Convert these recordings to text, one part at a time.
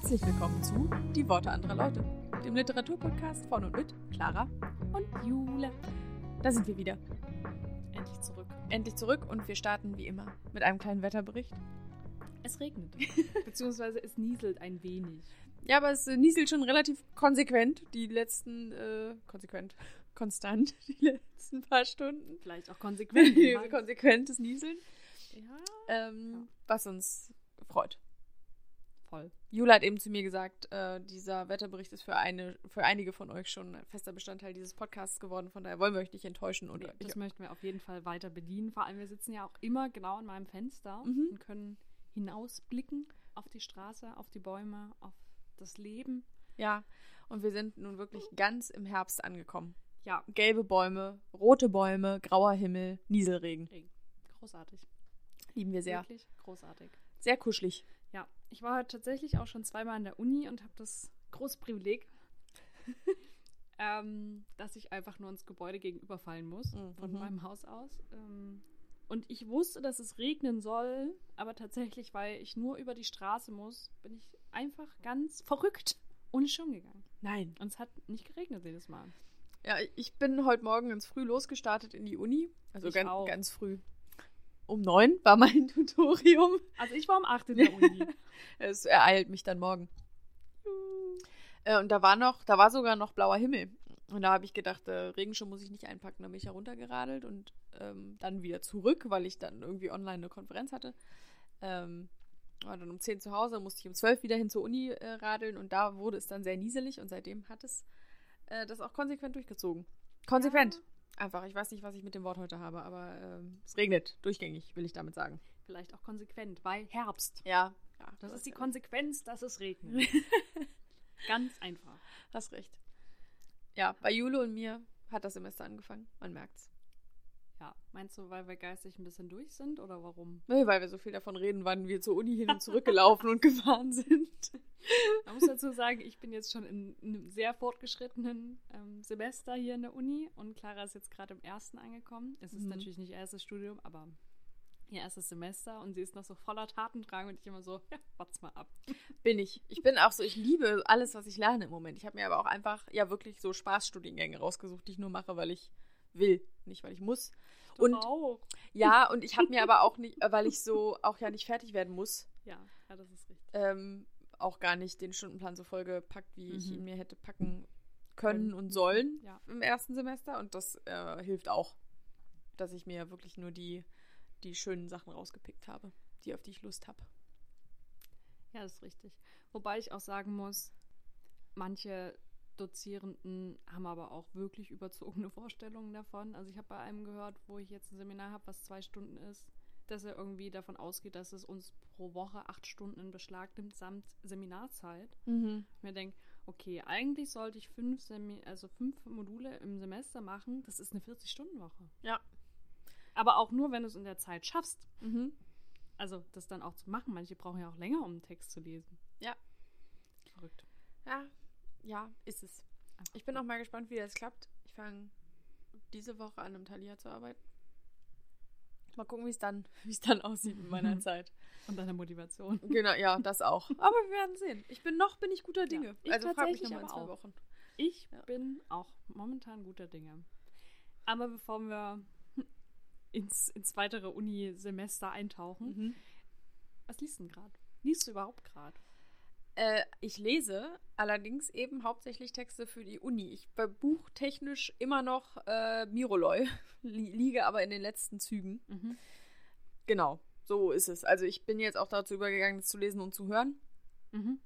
Herzlich willkommen zu Die Worte anderer Leute, dem Literaturpodcast von und mit Clara und Jule. Da sind wir wieder. Endlich zurück. Endlich zurück und wir starten wie immer mit einem kleinen Wetterbericht. Es regnet. Beziehungsweise es nieselt ein wenig. Ja, aber es nieselt schon relativ konsequent, die letzten, äh, konsequent, konstant, die letzten paar Stunden. Vielleicht auch konsequent. Konsequentes Nieseln. ja. Ähm, Was uns freut. Voll. Jule hat eben zu mir gesagt, äh, dieser Wetterbericht ist für, eine, für einige von euch schon ein fester Bestandteil dieses Podcasts geworden. Von daher wollen wir euch nicht enttäuschen. Und Nee, ich, das möchten wir auf jeden Fall weiter bedienen. Vor allem, wir sitzen ja auch immer genau an meinem Fenster Mhm. und können hinausblicken auf die Straße, auf die Bäume, auf das Leben. ja, und wir sind nun wirklich ganz im Herbst angekommen. Ja, Gelbe Bäume, rote Bäume, grauer Himmel, Nieselregen. großartig. Lieben wir sehr. Wirklich großartig. Sehr kuschelig. Ich war heute tatsächlich auch schon zweimal an der Uni und habe das große Privileg, ähm, dass ich einfach nur ins Gebäude gegenüberfallen muss von Mhm. meinem Haus aus. Ähm, und ich wusste, dass es regnen soll, aber tatsächlich, weil ich nur über die Straße muss, bin ich einfach ganz verrückt ohne Schirm gegangen. Nein. Und es hat nicht geregnet jedes Mal. Ja, ich bin heute Morgen ganz früh losgestartet in die Uni. Also ganz, ganz früh. Um neun war mein Tutorium. Also ich war um 8 in der Uni. Es ereilt mich dann morgen. Äh, und da war noch, da war sogar noch blauer Himmel. Und da habe ich gedacht, äh, Regenschirm muss ich nicht einpacken. Da bin ich heruntergeradelt und ähm, dann wieder zurück, weil ich dann irgendwie online eine Konferenz hatte. Ähm, war dann um 10 zu Hause, musste ich um 12 wieder hin zur Uni äh, radeln und da wurde es dann sehr nieselig und seitdem hat es äh, das auch konsequent durchgezogen. Konsequent. Einfach. Ich weiß nicht, was ich mit dem Wort heute habe, aber ähm, es regnet durchgängig, will ich damit sagen. Vielleicht auch konsequent, weil Herbst. Ja. ja Das ist die Konsequenz, dass es regnet. Ganz einfach. Hast recht. Ja, bei Jule und mir hat das Semester angefangen. Man merkt's. Ja, meinst du, weil wir geistig ein bisschen durch sind oder warum? Nö, weil wir so viel davon reden, wann wir zur Uni hin und zurück gelaufen und gefahren sind. Man muss dazu sagen, ich bin jetzt schon in einem sehr fortgeschrittenen ähm, Semester hier in der Uni und Clara ist jetzt gerade im ersten angekommen. Es ist Mhm. natürlich nicht ihr erstes Studium, aber ihr erstes Semester und sie ist noch so voller Tatendrang und ich immer so, ja, warte mal ab. Bin ich. Ich bin auch so, ich liebe alles, was ich lerne im Moment. Ich habe mir aber auch einfach, ja, wirklich so Spaßstudiengänge rausgesucht, die ich nur mache, weil ich will, nicht weil ich muss. Und auch. ja, und ich habe mir aber auch nicht, äh, weil ich so auch ja nicht fertig werden muss, Ja, ja, das ist richtig. ähm, auch gar nicht den Stundenplan so voll gepackt, wie ich Mhm. ihn mir hätte packen können Können. und sollen Ja. im ersten Semester. Und das äh, hilft auch, dass ich mir wirklich nur die, die schönen Sachen rausgepickt habe, die auf die ich Lust habe. Ja, das ist richtig. Wobei ich auch sagen muss, manche Dozierenden haben aber auch wirklich überzogene Vorstellungen davon. Also ich habe bei einem gehört, wo ich jetzt ein Seminar habe, was zwei Stunden ist, dass er irgendwie davon ausgeht, dass es uns pro Woche acht Stunden in Beschlag nimmt, samt Seminarzeit. Mhm. Ich mir denke, okay, eigentlich sollte ich fünf, Semi also fünf Module im Semester machen. Das ist eine 40-Stunden-Woche. Ja. Aber auch nur, wenn du es in der Zeit schaffst. Mhm. Also das dann auch zu machen. Manche brauchen ja auch länger, um einen Text zu lesen. Ja. Verrückt. Ja, ja, ist es. Ich bin auch mal gespannt, wie das klappt. Ich fange diese Woche an, im Thalia zu arbeiten. Mal gucken, wie es dann, wie es dann aussieht mit meiner Zeit. Und deine Motivation. Genau, ja, das auch. Aber wir werden sehen. Ich bin noch, bin ich guter Dinge. ich also frag mich tatsächlich noch mal in zwei auch. Wochen. Ich Ja. bin auch momentan guter Dinge. Aber bevor wir ins, ins weitere Uni-Semester eintauchen, Mhm. was liest du denn gerade? Liest du überhaupt gerade? Äh, ich lese allerdings eben hauptsächlich Texte für die Uni. Ich war buchtechnisch immer noch äh, Miroloy, li liege aber in den letzten Zügen. Genau, so ist es. Also ich bin jetzt auch dazu übergegangen, das zu lesen und zu hören, Mhm.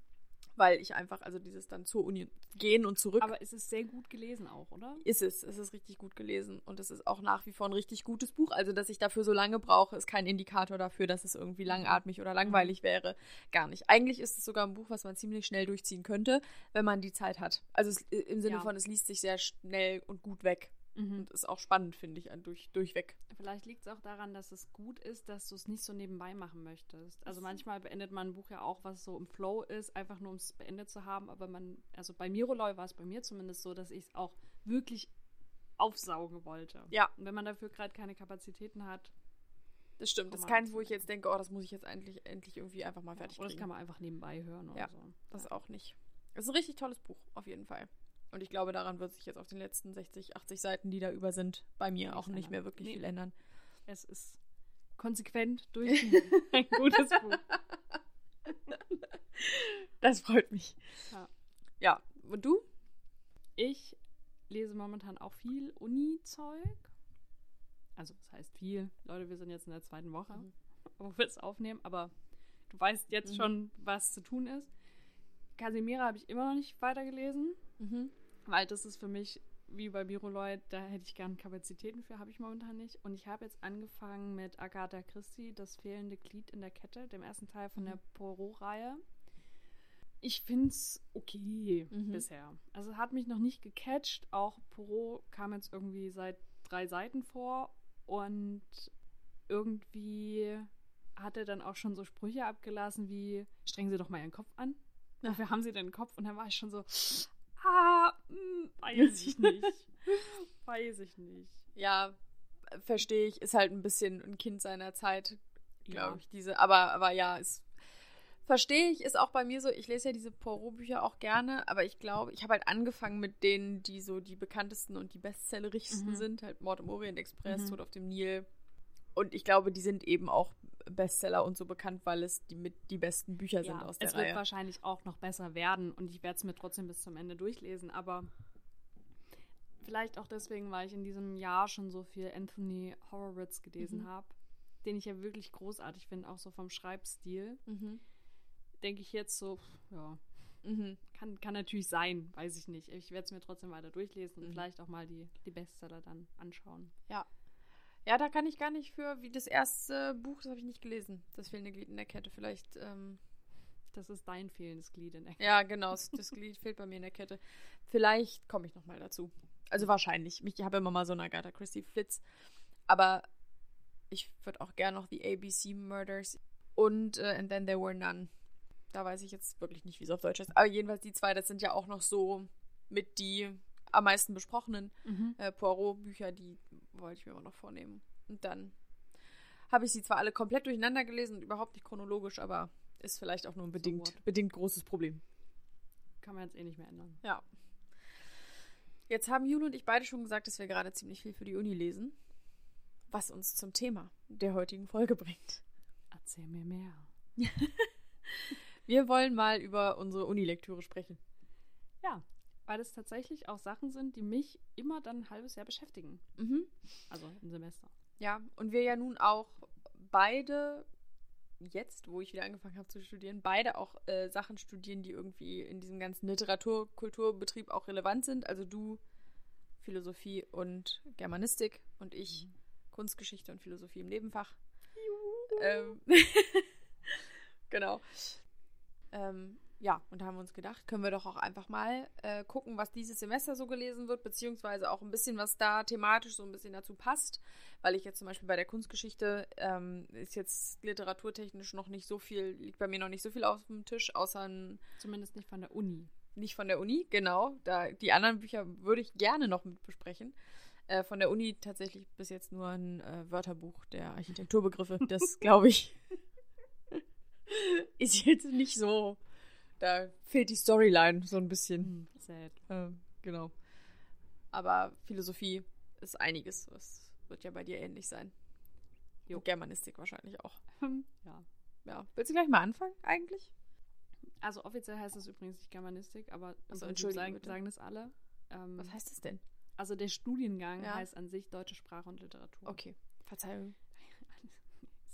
Weil ich einfach, also dieses dann zur Uni gehen und zurück, Aber es ist sehr gut gelesen auch, oder? ist es. Es ist richtig gut gelesen und es ist auch nach wie vor ein richtig gutes Buch. Also, dass ich dafür so lange brauche, ist kein Indikator dafür, dass es irgendwie langatmig oder langweilig wäre. Gar nicht. Eigentlich ist es sogar ein Buch, was man ziemlich schnell durchziehen könnte, wenn man die Zeit hat. Also es, im Sinne Ja. von, es liest sich sehr schnell und gut weg. Mhm. Und ist auch spannend, finde ich, durch, durchweg. Vielleicht liegt es auch daran, dass es gut ist, dass du es nicht so nebenbei machen möchtest. Also manchmal beendet man ein Buch ja auch, was so im Flow ist, einfach nur um es beendet zu haben. Aber man, also bei Miroloy war es bei mir zumindest so, dass ich es auch wirklich aufsaugen wollte. Ja. Und wenn man dafür gerade keine Kapazitäten hat, Das stimmt. Das ist keins, wo ich jetzt denke, oh, das muss ich jetzt endlich, endlich irgendwie einfach mal fertig Oder das kriegen. kann man einfach nebenbei hören oder Ja. so. Das auch nicht. Es ist ein richtig tolles Buch, auf jeden Fall. Und ich glaube, daran wird sich jetzt auf den letzten 60, 80 Seiten, die da über sind, bei mir Nichts auch nicht mehr wirklich Nee. viel ändern. Es ist konsequent durchgeführt. ein gutes Buch. Das freut mich. Ja. Ja, und du? Ich lese momentan auch viel Uni-Zeug. Also, das heißt viel. Leute, wir sind jetzt in der zweiten Woche, Mhm. wo wir es aufnehmen, aber du weißt jetzt Mhm. schon, was zu tun ist. Casimira habe ich immer noch nicht weitergelesen, Mhm. Weil das ist für mich wie bei Biroloid, da hätte ich gern Kapazitäten für, habe ich momentan nicht. Und ich habe jetzt angefangen mit Agatha Christie, das fehlende Glied in der Kette, dem ersten Teil von Mhm. der Poirot-Reihe. Ich finde es okay Mhm. bisher. Also hat mich noch nicht gecatcht. Auch Poirot kam jetzt irgendwie seit drei Seiten vor und irgendwie hat er dann auch schon so Sprüche abgelassen wie, strengen Sie doch mal Ihren Kopf an. Ja. Wofür haben Sie denn einen Kopf? Und dann war ich schon so, ah, weiß ich nicht. weiß ich nicht. Ja, verstehe ich. Ist halt ein bisschen ein Kind seiner Zeit, glaube Ja. ich. Diese, aber, aber ja, ist. Verstehe ich, ist auch bei mir so, ich lese ja diese Poirot-Bücher auch gerne, aber ich glaube, ich habe halt angefangen mit denen, die so die bekanntesten und die bestsellerigsten Mhm. sind, halt Mord im Orient Express, Mhm. Tod auf dem Nil. Und ich glaube, die sind eben auch Bestseller und so bekannt, weil es die mit die besten Bücher sind Ja, aus der es wird Reihe. wahrscheinlich auch noch besser werden und ich werde es mir trotzdem bis zum Ende durchlesen, aber vielleicht auch deswegen, weil ich in diesem Jahr schon so viel Anthony Horowitz gelesen Mhm. habe, den ich ja wirklich großartig finde, auch so vom Schreibstil. Mhm. Denke ich jetzt so, ja, Mhm. kann, kann natürlich sein, weiß ich nicht. Ich werde es mir trotzdem weiter durchlesen und Mhm. vielleicht auch mal die, die Bestseller dann anschauen. Ja. Ja, da kann ich gar nicht für, wie das erste Buch, das habe ich nicht gelesen. Das fehlende Glied in der Kette. Vielleicht, ähm, Das ist dein fehlendes Glied in der ja, genau, das- Glied fehlt bei mir in der Kette. Vielleicht komme ich nochmal dazu. Also wahrscheinlich. Ich habe immer mal so einen Agatha Christie Flitz. Aber ich würde auch gerne noch die ABC Murders und äh, And Then There Were None. Da weiß ich jetzt wirklich nicht, wie es auf Deutsch ist. Aber jedenfalls die zwei, das sind ja auch noch so mit die am meisten besprochenen Mhm. äh, Poirot-Bücher, die wollte ich mir immer noch vornehmen. Und dann habe ich sie zwar alle komplett durcheinander gelesen und überhaupt nicht chronologisch, aber ist vielleicht auch nur ein bedingt, what? bedingt großes Problem. Kann man jetzt eh nicht mehr ändern. Ja. Jetzt haben Jule und ich beide schon gesagt, dass wir gerade ziemlich viel für die Uni lesen, was uns zum Thema der heutigen Folge bringt. Erzähl mir mehr. Wir wollen mal über unsere Unilektüre sprechen. Ja, weil es tatsächlich auch Sachen sind, die mich immer dann ein halbes Jahr beschäftigen. Mhm. Also im Semester. Ja, und wir ja nun auch beide, jetzt, wo ich wieder angefangen habe zu studieren, beide auch äh, Sachen studieren, die irgendwie in diesem ganzen Literatur-Kulturbetrieb auch relevant sind. Also du Philosophie und Germanistik und ich Kunstgeschichte und Philosophie im Nebenfach. Ähm, genau. Ähm, ja, und da haben wir uns gedacht, können wir doch auch einfach mal äh, gucken, was dieses Semester so gelesen wird, beziehungsweise auch ein bisschen, was da thematisch so ein bisschen dazu passt. Weil ich jetzt zum Beispiel bei der Kunstgeschichte ähm, ist jetzt literaturtechnisch noch nicht so viel, liegt bei mir noch nicht so viel auf dem Tisch, außer ein, Zumindest nicht von der Uni. nicht von der Uni, genau. Da, die anderen Bücher würde ich gerne noch mit besprechen. Äh, von der Uni tatsächlich bis jetzt nur ein äh, Wörterbuch der Architekturbegriffe. Das glaube ich ist jetzt nicht so. Da fehlt die Storyline so ein bisschen. Hm, sad. Ähm, genau. Aber Philosophie ist einiges. Das wird ja bei dir ähnlich sein. Jo. Und Germanistik wahrscheinlich auch. ja. Ja. Willst du gleich mal anfangen, eigentlich? Also offiziell heißt es übrigens nicht Germanistik, aber im Ach so, Prinzip entschuldige sagen, bitte. sagen das alle. Ähm, Was heißt das denn? also der Studiengang Ja. heißt an sich Deutsche Sprache und Literatur. Okay. Verzeihung.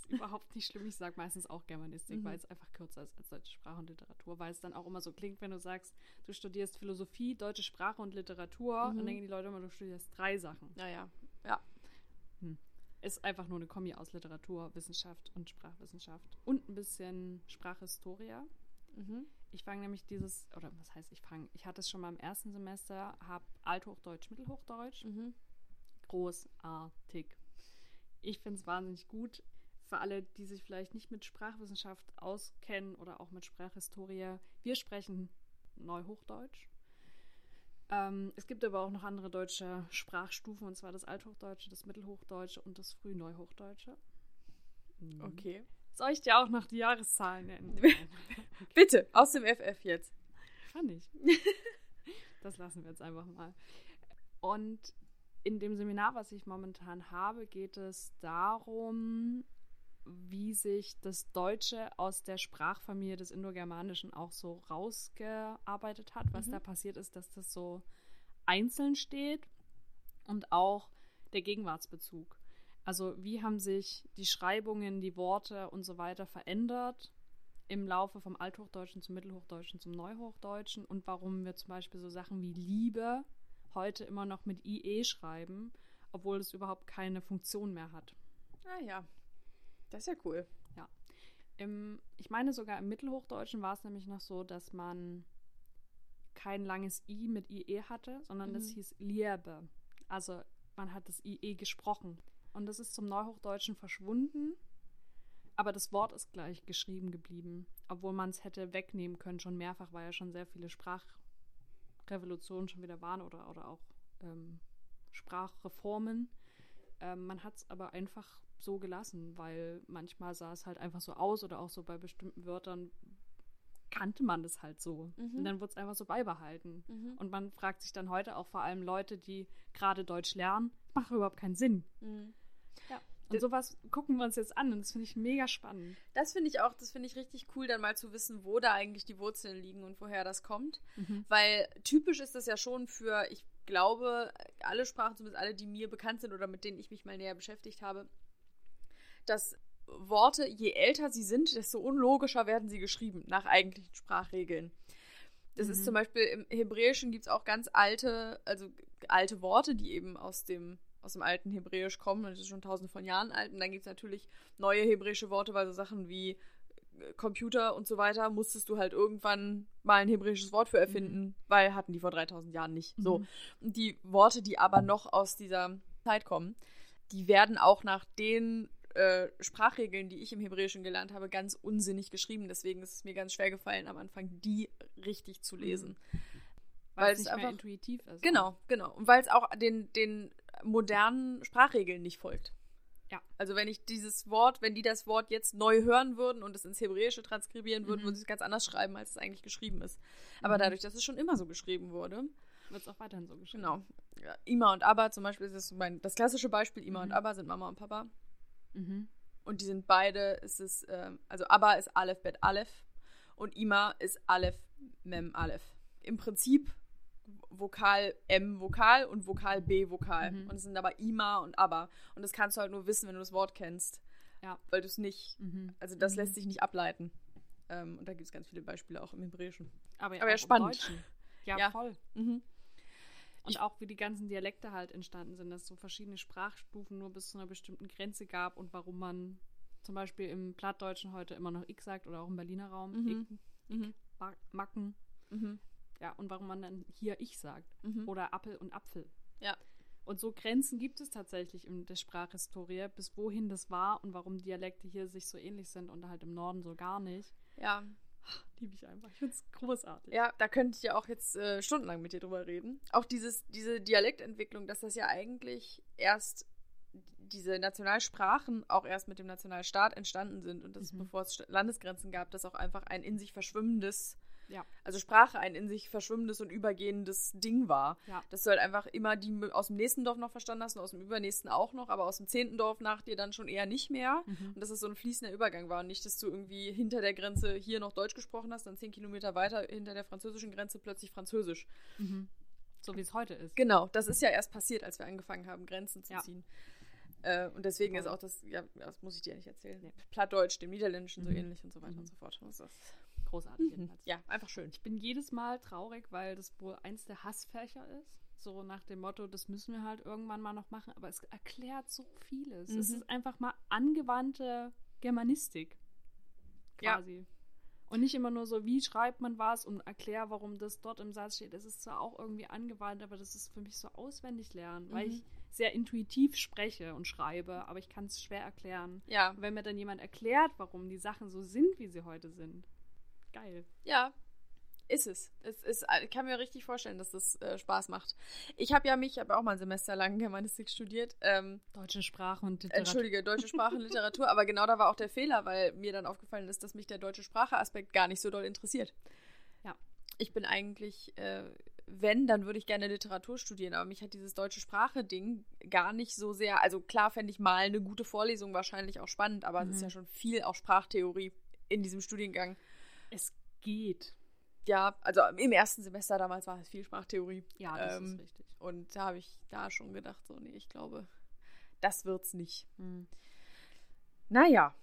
Überhaupt nicht schlimm. Ich sage meistens auch Germanistik, Mhm. weil es einfach kürzer ist als Deutsche Sprache und Literatur, weil es dann auch immer so klingt, wenn du sagst, du studierst Philosophie, Deutsche Sprache und Literatur, Mhm. dann denken die Leute immer, du studierst drei Sachen. Naja. Ja. Ist einfach nur eine Kombi aus Literatur, Wissenschaft und Sprachwissenschaft und ein bisschen Sprachhistoria. Mhm. Ich fange nämlich dieses, oder was heißt ich fange? Ich hatte es schon mal im ersten Semester, habe Althochdeutsch, Mittelhochdeutsch. Mhm. Großartig. Ich finde es wahnsinnig gut. Für alle, die sich vielleicht nicht mit Sprachwissenschaft auskennen oder auch mit Sprachhistorie, wir sprechen Neuhochdeutsch. Ähm, es gibt aber auch noch andere deutsche Sprachstufen, und zwar das Althochdeutsche, das Mittelhochdeutsche und das Frühneuhochdeutsche. Mhm. Okay. Soll ich dir auch noch die Jahreszahlen nennen? Bitte, aus dem FF jetzt. Kann ich. Das lassen wir jetzt einfach mal. Und in dem Seminar, was ich momentan habe, geht es darum, wie sich das Deutsche aus der Sprachfamilie des Indogermanischen auch so rausgearbeitet hat. Was Mhm. da passiert ist, dass das so einzeln steht und auch der Gegenwartsbezug. Also wie haben sich die Schreibungen, die Worte und so weiter verändert im Laufe vom Althochdeutschen zum Mittelhochdeutschen zum Neuhochdeutschen und warum wir zum Beispiel so Sachen wie Liebe heute immer noch mit IE schreiben, obwohl es überhaupt keine Funktion mehr hat. Ah ja. Das ist ja cool. Im, ich meine sogar im Mittelhochdeutschen war es nämlich noch so, dass man kein langes I mit IE hatte, sondern das Mhm. hieß Liebe. Also man hat das IE gesprochen. Und das ist zum Neuhochdeutschen verschwunden, aber das Wort ist gleich geschrieben geblieben, obwohl man es hätte wegnehmen können, schon mehrfach, weil ja schon sehr viele Sprachrevolutionen schon wieder waren oder, oder auch ähm, Sprachreformen. Ähm, man hat es aber einfach so gelassen, weil manchmal sah es halt einfach so aus oder auch so bei bestimmten Wörtern kannte man das halt so. Mhm. Und dann wurde es einfach so beibehalten. Mhm. Und man fragt sich dann heute auch vor allem Leute, die gerade Deutsch lernen, macht überhaupt keinen Sinn. Mhm. Und Das- sowas gucken wir uns jetzt an und das finde ich mega spannend. Das finde ich auch, das finde ich richtig cool, dann mal zu wissen, wo da eigentlich die Wurzeln liegen und woher das kommt. Weil typisch ist das ja schon für, ich glaube, alle Sprachen, zumindest alle, die mir bekannt sind oder mit denen ich mich mal näher beschäftigt habe, dass Worte, je älter sie sind, desto unlogischer werden sie geschrieben, nach eigentlichen Sprachregeln. Das ist Mhm. zum Beispiel im Hebräischen gibt es auch ganz alte, also alte Worte, die eben aus dem, aus dem alten Hebräisch kommen, und das ist schon tausende von Jahren alt. Und dann gibt es natürlich neue hebräische Worte, weil so Sachen wie Computer und so weiter musstest du halt irgendwann mal ein hebräisches Wort für erfinden, weil hatten die vor 3000 Jahren nicht. So. Mhm. Und die Worte, die aber noch aus dieser Zeit kommen, die werden auch nach den äh, Sprachregeln, die ich im Hebräischen gelernt habe, ganz unsinnig geschrieben. Deswegen ist es mir ganz schwer gefallen, am Anfang die richtig zu lesen. Weil, Weil es nicht mehr einfach- intuitiv ist. Genau, genau. Und weil es auch den, den modernen Sprachregeln nicht folgt. Ja. Also wenn ich dieses Wort, wenn die das Wort jetzt neu hören würden und es ins Hebräische transkribieren würden, Mhm. würden sie es ganz anders schreiben, als es eigentlich geschrieben ist. Aber Mhm. dadurch, dass es schon immer so geschrieben wurde, Wird es auch weiterhin so geschrieben. genau. Ja, Ima und Abba zum Beispiel ist das mein, das klassische Beispiel. Ima und Mhm. Abba sind Mama und Papa. Mhm. Und die sind beide, es ist, ähm, also Abba ist Aleph Bet Aleph und Ima ist Aleph Mem Aleph. Im Prinzip Vokal M Vokal und Vokal B Vokal. Mhm. Und es sind aber Ima und Abba. Und das kannst du halt nur wissen, wenn du das Wort kennst. Ja. Weil du es nicht, Mhm. also das Mhm. lässt sich nicht ableiten. Ähm, und da gibt es ganz viele Beispiele auch im Hebräischen. Aber ja, Aber ja, spannend. Deutschen. Ja, Ja. voll. Mhm. Und Ich- auch wie die ganzen Dialekte halt entstanden sind, dass es so verschiedene Sprachstufen nur bis zu einer bestimmten Grenze gab und warum man zum Beispiel im Plattdeutschen heute immer noch ich sagt oder auch im Berliner Raum Mhm. ich, Mhm. Ma- Macken. Mhm. Ja, und warum man dann hier ich sagt. Mhm. Oder Appel und Apfel. Ja. Und so Grenzen gibt es tatsächlich in der Sprachhistorie, bis wohin das war und warum Dialekte hier sich so ähnlich sind und halt im Norden so gar nicht. Ja. Liebe ich einfach. Ich finde es großartig. Ja, da könnte ich ja auch jetzt äh, stundenlang mit dir drüber reden. Auch dieses, diese Dialektentwicklung, dass das ja eigentlich erst diese Nationalsprachen auch erst mit dem Nationalstaat entstanden sind und dass Mhm. bevor es Landesgrenzen gab, dass auch einfach ein in sich verschwimmendes, Ja. also Sprache ein in sich verschwimmendes und übergehendes Ding war. Ja. Dass du halt einfach immer die aus dem nächsten Dorf noch verstanden hast und aus dem übernächsten auch noch, aber aus dem zehnten Dorf nach dir dann schon eher nicht mehr. Mhm. Und dass es so ein fließender Übergang war und nicht, dass du irgendwie hinter der Grenze hier noch Deutsch gesprochen hast, dann zehn Kilometer weiter hinter der französischen Grenze plötzlich Französisch. Mhm. So wie es heute ist. Genau, das ist ja erst passiert, als wir angefangen haben, Grenzen zu Ja. ziehen. Äh, und deswegen ist Voll. auch das, ja, das muss ich dir nicht erzählen. Nee. Plattdeutsch, dem Niederländischen so Mhm. ähnlich und so weiter Mhm. und so fort. Das ist, Großartig mhm. jedenfalls. Ja, einfach schön. Ich bin jedes Mal traurig, weil das wohl eins der Hassfächer ist. So nach dem Motto, das müssen wir halt irgendwann mal noch machen. Aber es erklärt so vieles. Es Mhm. ist einfach mal angewandte Germanistik. Ja. Quasi. Und nicht immer nur so, wie schreibt man was und erklär, warum das dort im Satz steht. Das ist zwar auch irgendwie angewandt, aber das ist für mich so auswendig lernen, weil Mhm. ich sehr intuitiv spreche und schreibe, aber ich kann es schwer erklären. Ja, Und wenn mir dann jemand erklärt, warum die Sachen so sind, wie sie heute sind, geil. ja. Ist es. es ist, ich kann mir richtig vorstellen, dass das äh, Spaß macht. Ich habe ja mich, ich habe auch mal ein Semester lang Germanistik studiert. Ähm, deutsche Sprache und Literatur. Entschuldige, deutsche Sprache und Literatur. aber genau da war auch der Fehler, weil mir dann aufgefallen ist, dass mich der deutsche Sprache-Aspekt gar nicht so doll interessiert. Ja. Ich bin eigentlich, äh, wenn, dann würde ich gerne Literatur studieren, aber mich hat dieses deutsche Sprache-Ding gar nicht so sehr. Also klar fände ich mal eine gute Vorlesung wahrscheinlich auch spannend, aber mhm. es ist ja schon viel auch Sprachtheorie in diesem Studiengang. Es geht ja, also im ersten Semester damals war es viel Sprachtheorie. Ja, das ähm, ist richtig. Und da habe ich da schon gedacht, so, nee, ich glaube, das wird's nicht. Hm. Naja.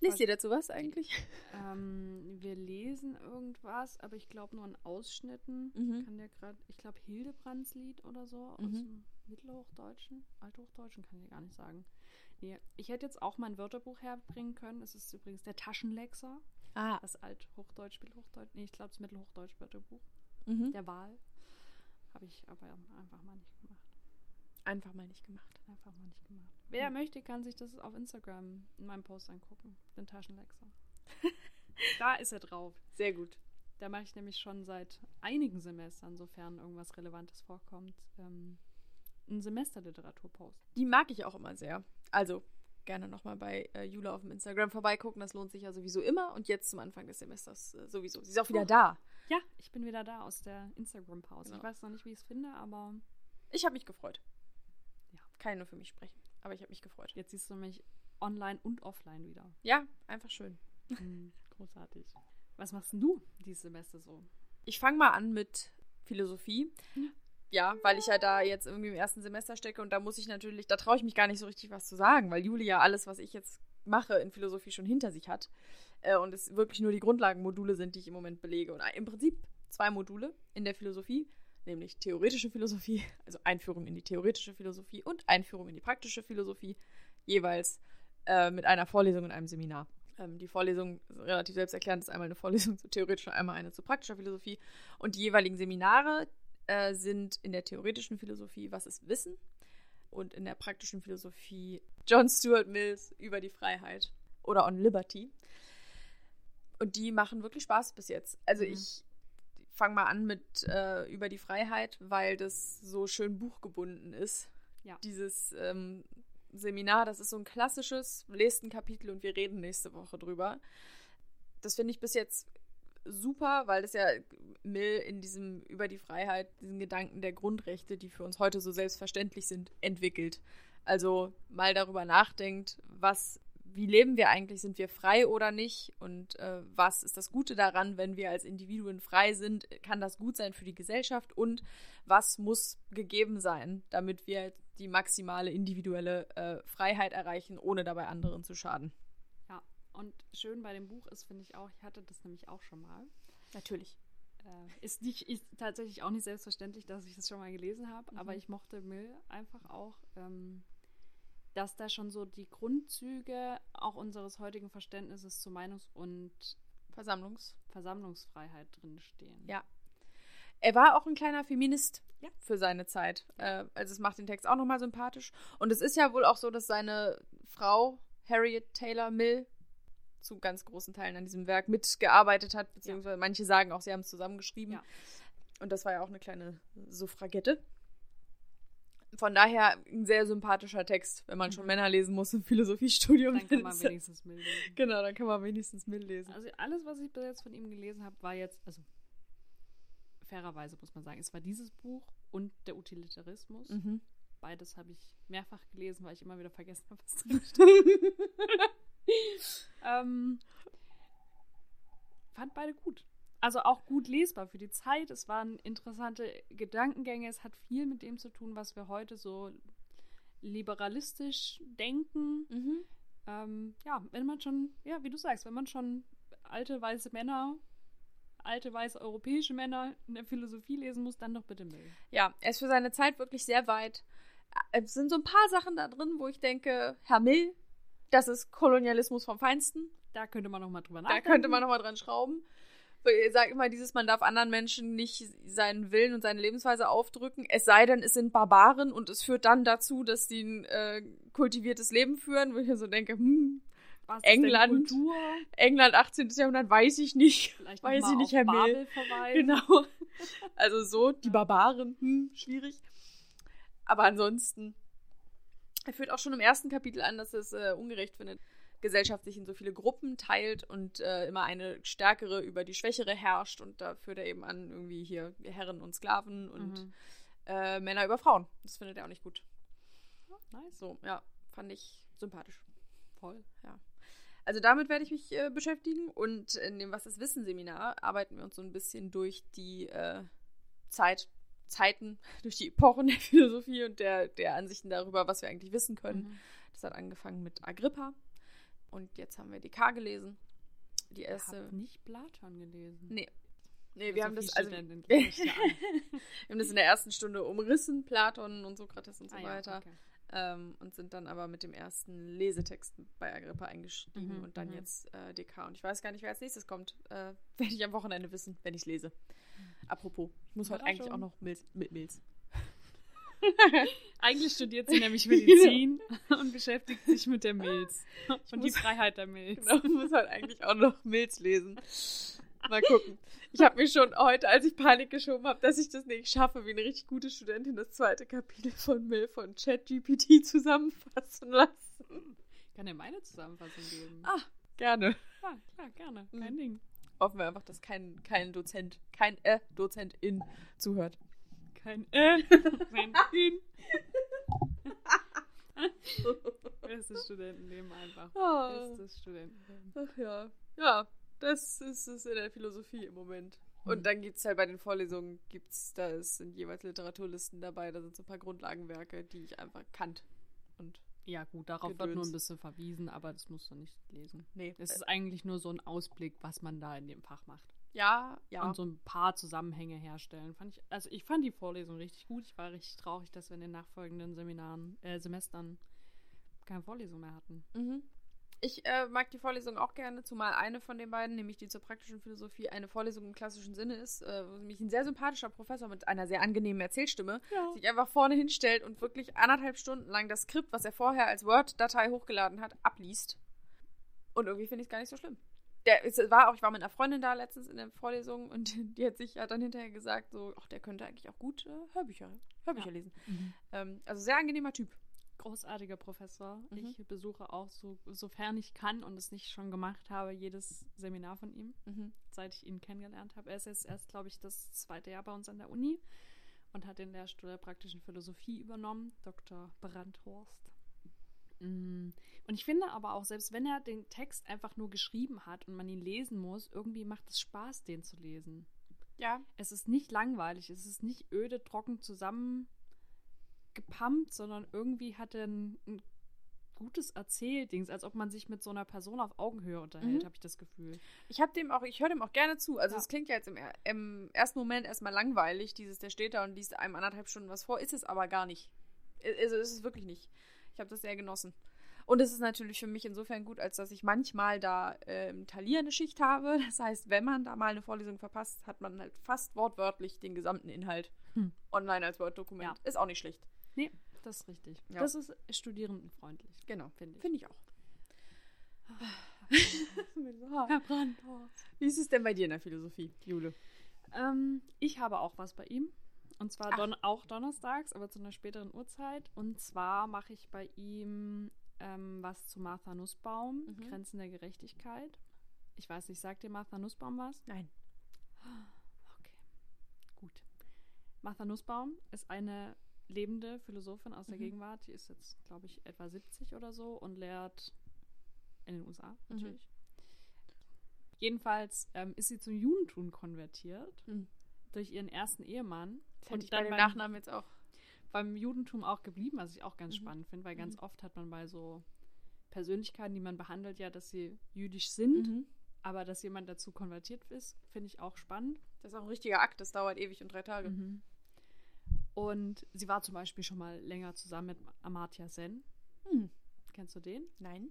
Lest ihr dazu was eigentlich? Ähm, wir lesen irgendwas, aber ich glaube nur in Ausschnitten. Mhm. Kann der gerade, ich glaube Hildebrands Lied oder so aus mhm. dem Mittelhochdeutschen, Althochdeutschen, kann ich gar nicht sagen. Nee, ich hätte jetzt auch mein Wörterbuch herbringen können. Es ist übrigens der Taschenlexer. Ah. Das Althochdeutsch, Mittelhochdeutsch, nee, ich glaube das Mittelhochdeutsch Wörterbuch. Mhm. Der Wahl. Habe ich aber einfach mal nicht gemacht. Einfach mal nicht gemacht. Einfach mal nicht gemacht. Wer mhm. möchte, kann sich das auf Instagram in meinem Post angucken. Den Taschenlexer. da ist er drauf. Sehr gut. Da mache ich nämlich schon seit einigen Semestern, sofern irgendwas Relevantes vorkommt, ähm, einen Semesterliteraturpost. Die mag ich auch immer sehr. Also gerne nochmal bei äh, Jula auf dem Instagram vorbeigucken. Das lohnt sich ja sowieso immer. Und jetzt zum Anfang des Semesters äh, sowieso. Sie ist auch wieder oh. da. Ja, ich bin wieder da aus der Instagram-Pause. Genau. Ich weiß noch nicht, wie ich es finde, aber. Ich habe mich gefreut. Ja. Kann nur für mich sprechen. Aber ich habe mich gefreut. Jetzt siehst du mich online und offline wieder. Ja, einfach schön. Mhm, großartig. Was machst denn du dieses Semester so? Ich fange mal an mit Philosophie. Hm ja, weil ich ja da jetzt irgendwie im ersten Semester stecke und da muss ich natürlich, da traue ich mich gar nicht so richtig was zu sagen, weil Julia alles, was ich jetzt mache in Philosophie schon hinter sich hat äh, und es wirklich nur die Grundlagenmodule sind, die ich im Moment belege. Und im Prinzip zwei Module in der Philosophie, nämlich theoretische Philosophie, also Einführung in die theoretische Philosophie und Einführung in die praktische Philosophie, jeweils äh, mit einer Vorlesung und einem Seminar. Ähm, die Vorlesung relativ selbsterklärend ist einmal eine Vorlesung zu theoretischer, einmal eine zu praktischer Philosophie. Und die jeweiligen Seminare, äh, sind in der theoretischen Philosophie Was ist Wissen? und in der praktischen Philosophie John Stuart Mills über die Freiheit oder On Liberty. Und die machen wirklich Spaß bis jetzt. Also mhm. ich fange mal an mit äh, über die Freiheit, weil das so schön buchgebunden ist. Ja. Dieses ähm, Seminar, das ist so ein klassisches, lest ein Kapitel und wir reden nächste Woche drüber. Das finde ich bis jetzt super, weil das ja Mill in diesem über die Freiheit, diesen Gedanken der Grundrechte, die für uns heute so selbstverständlich sind, entwickelt. Also mal darüber nachdenkt, was, wie leben wir eigentlich? Sind wir frei oder nicht? Und äh, was ist das Gute daran, wenn wir als Individuen frei sind? Kann das gut sein für die Gesellschaft? Und was muss gegeben sein, damit wir die maximale individuelle äh, Freiheit erreichen, ohne dabei anderen zu schaden? Und schön bei dem Buch ist, finde ich auch, ich hatte das nämlich auch schon mal. Natürlich. Äh, ist, nicht, ist tatsächlich auch nicht selbstverständlich, dass ich das schon mal gelesen habe, mhm. aber ich mochte Mill einfach auch, ähm, dass da schon so die Grundzüge auch unseres heutigen Verständnisses zu Meinungs- und Versammlungs Versammlungsfreiheit drinstehen. Ja. Er war auch ein kleiner Feminist ja. für seine Zeit. Äh, also es macht den Text auch nochmal sympathisch. Und es ist ja wohl auch so, dass seine Frau Harriet Taylor Mill zu ganz großen Teilen an diesem Werk mitgearbeitet hat, beziehungsweise ja. manche sagen auch, sie haben es zusammengeschrieben. Ja. Und das war ja auch eine kleine Suffragette. Von daher ein sehr sympathischer Text, wenn man schon mhm. Männer lesen muss im Philosophiestudium. Dann kann man wenigstens mitlesen. Genau, dann kann man wenigstens mitlesen. Also alles, was ich bis jetzt von ihm gelesen habe, war jetzt, also fairerweise muss man sagen, es war dieses Buch und der Utilitarismus. Mhm. Beides habe ich mehrfach gelesen, weil ich immer wieder vergessen habe, was drin steht. ähm, fand beide gut. Also auch gut lesbar für die Zeit. Es waren interessante Gedankengänge. Es hat viel mit dem zu tun, was wir heute so liberalistisch denken. Mhm. Ähm, ja, wenn man schon, ja, wie du sagst, wenn man schon alte weiße Männer, alte weiße europäische Männer in der Philosophie lesen muss, dann doch bitte Mill. Ja, er ist für seine Zeit wirklich sehr weit. Es sind so ein paar Sachen da drin, wo ich denke, Herr Mill, das ist Kolonialismus vom Feinsten. Da könnte man nochmal drüber nachdenken. Da könnte man nochmal dran schrauben. Ich sage immer dieses, man darf anderen Menschen nicht seinen Willen und seine Lebensweise aufdrücken, es sei denn, es sind Barbaren und es führt dann dazu, dass sie ein äh, kultiviertes Leben führen, wo ich mir so denke, hm, Was ist England. England 18. Jahrhundert weiß ich nicht. Vielleicht Weiß ich nicht, Herr. Babel. Genau. Also so, die Barbaren, hm, schwierig. Aber ansonsten, er führt auch schon im ersten Kapitel an, dass es äh, ungerecht findet, Gesellschaft sich in so viele Gruppen teilt und äh, immer eine stärkere über die schwächere herrscht. Und da führt er eben an, irgendwie hier Herren und Sklaven und Mhm. äh, Männer über Frauen. Das findet er auch nicht gut. Nice. So, ja, fand ich sympathisch. Voll. Also damit werde ich mich äh, beschäftigen und in dem Was ist Wissen Seminar arbeiten wir uns so ein bisschen durch die äh, Zeit, Zeiten, durch die Epochen der Philosophie und der, der Ansichten darüber, was wir eigentlich wissen können. Mhm. Das hat angefangen mit Agrippa und jetzt haben wir Descartes gelesen. Die Ich erste. habe nicht Platon gelesen. Nee. Nee, wir haben das also wir haben das in der ersten Stunde umrissen, Platon und Sokrates und so Ah ja, weiter. okay. Ähm, und sind dann aber mit dem ersten Lesetext bei Agrippa eingestiegen Mhm, und dann mhm. jetzt äh, DK. Und ich weiß gar nicht, wer als nächstes kommt. Äh, werde ich am Wochenende wissen, wenn ich es lese. Apropos, ich muss heute eigentlich auch noch Milz, mit Milz. Eigentlich studiert sie nämlich Medizin und beschäftigt sich mit der Milz. Und die Freiheit der Milz. Genau, ich muss heute eigentlich auch noch Milz lesen. Mal gucken. Ich habe mir schon heute, als ich Panik geschoben habe, dass ich das nicht schaffe, wie eine richtig gute Studentin das zweite Kapitel von Mill von ChatGPT zusammenfassen lassen. Ich kann dir meine Zusammenfassung geben. Ah, gerne. Ja, klar, gerne. Kein Mhm. Ding. Hoffen wir einfach, dass kein, kein Dozent, kein äh, Dozentin zuhört. Kein äh, kein in. Bestes Studentenleben einfach. Ah. Bestes Studentenleben. Ach ja. Ja, das ist es in der Philosophie im Moment. Und Mhm. dann gibt es halt bei den Vorlesungen, gibt's, da ist- sind jeweils Literaturlisten dabei, da sind so ein paar Grundlagenwerke, die ich einfach kannt. Und Ja, gut, darauf wird nur Gedöns. ein bisschen verwiesen, aber das musst du nicht lesen. nee. Es ist eigentlich nur so ein Ausblick, was man da in dem Fach macht. ja, ja. Und so ein paar Zusammenhänge herstellen. Fand ich, also ich fand die Vorlesung richtig gut. Ich war richtig traurig, dass wir in den nachfolgenden Seminaren, äh, Semestern keine Vorlesung mehr hatten. Mhm. Ich äh, mag die Vorlesung auch gerne, zumal eine von den beiden, nämlich die zur praktischen Philosophie, eine Vorlesung im klassischen Sinne ist, äh, wo nämlich ein sehr sympathischer Professor mit einer sehr angenehmen Erzählstimme Ja. sich einfach vorne hinstellt und wirklich anderthalb Stunden lang das Skript, was er vorher als Word-Datei hochgeladen hat, abliest. Und irgendwie finde ich es gar nicht so schlimm. Der, es war auch, ich war mit einer Freundin da letztens in der Vorlesung und die hat sich hat dann hinterher gesagt, so, ach, der könnte eigentlich auch gut äh, Hörbücher, Hörbücher Ja. lesen. Ähm, also sehr angenehmer Typ. Großartiger Professor. Mhm. Ich besuche auch, so, sofern ich kann und es nicht schon gemacht habe, jedes Seminar von ihm, Mhm. seit ich ihn kennengelernt habe. Er ist jetzt erst, glaube ich, das zweite Jahr bei uns an der Uni und hat den Lehrstuhl der praktischen Philosophie übernommen, Dr. Brandhorst. Mm. Und ich finde aber auch, selbst wenn er den Text einfach nur geschrieben hat und man ihn lesen muss, irgendwie macht es Spaß, den zu lesen. Ja, Es ist nicht langweilig, es ist nicht öde, trocken zusammengepumpt, sondern irgendwie hat er ein, ein gutes Erzähldings, als ob man sich mit so einer Person auf Augenhöhe unterhält, Mhm. habe ich das Gefühl. Ich habe dem auch, ich höre dem auch gerne zu. Also Ja. es klingt ja jetzt im, im ersten Moment erstmal langweilig, dieses, der steht da und liest einem anderthalb Stunden was vor, ist es aber gar nicht. Also ist es wirklich nicht. Ich habe das sehr genossen. Und es ist natürlich für mich insofern gut, als dass ich manchmal da äh, im Talier eine Schicht habe. Das heißt, wenn man da mal eine Vorlesung verpasst, hat man halt fast wortwörtlich den gesamten Inhalt Hm. online als Word-Dokument. Ja. Ist auch nicht schlecht. Nee, das ist richtig. Ja. Das ist studierendenfreundlich, Genau. finde ich. Finde ich auch. Herr Brandhorst. Wie ist es denn bei dir in der Philosophie, Jule? Ähm, ich habe auch was bei ihm. Und zwar don auch donnerstags, aber zu einer späteren Uhrzeit. Und zwar mache ich bei ihm ähm, was zu Martha Nussbaum, Mhm. Grenzen der Gerechtigkeit. Ich weiß nicht, sagt dir Martha Nussbaum was? Nein. Okay, gut. Martha Nussbaum ist eine lebende Philosophin aus der Mhm. Gegenwart. Die ist jetzt, glaube ich, etwa 70 oder so und lehrt in den USA Mhm. natürlich. Jedenfalls ähm, ist sie zum Judentum konvertiert Hm. durch ihren ersten Ehemann Das hätte ich dann bei den beim- Nachnamen jetzt auch. beim Judentum auch geblieben, was ich auch ganz Mhm. spannend finde, weil ganz Mhm. oft hat man bei so Persönlichkeiten, die man behandelt, ja, dass sie jüdisch sind, Mhm. aber dass jemand dazu konvertiert ist, finde ich auch spannend. Das ist auch ein richtiger Akt, das dauert ewig und drei Tage. Mhm. Und sie war zum Beispiel schon mal länger zusammen mit Amartya Sen. Hm. Kennst du den? Nein.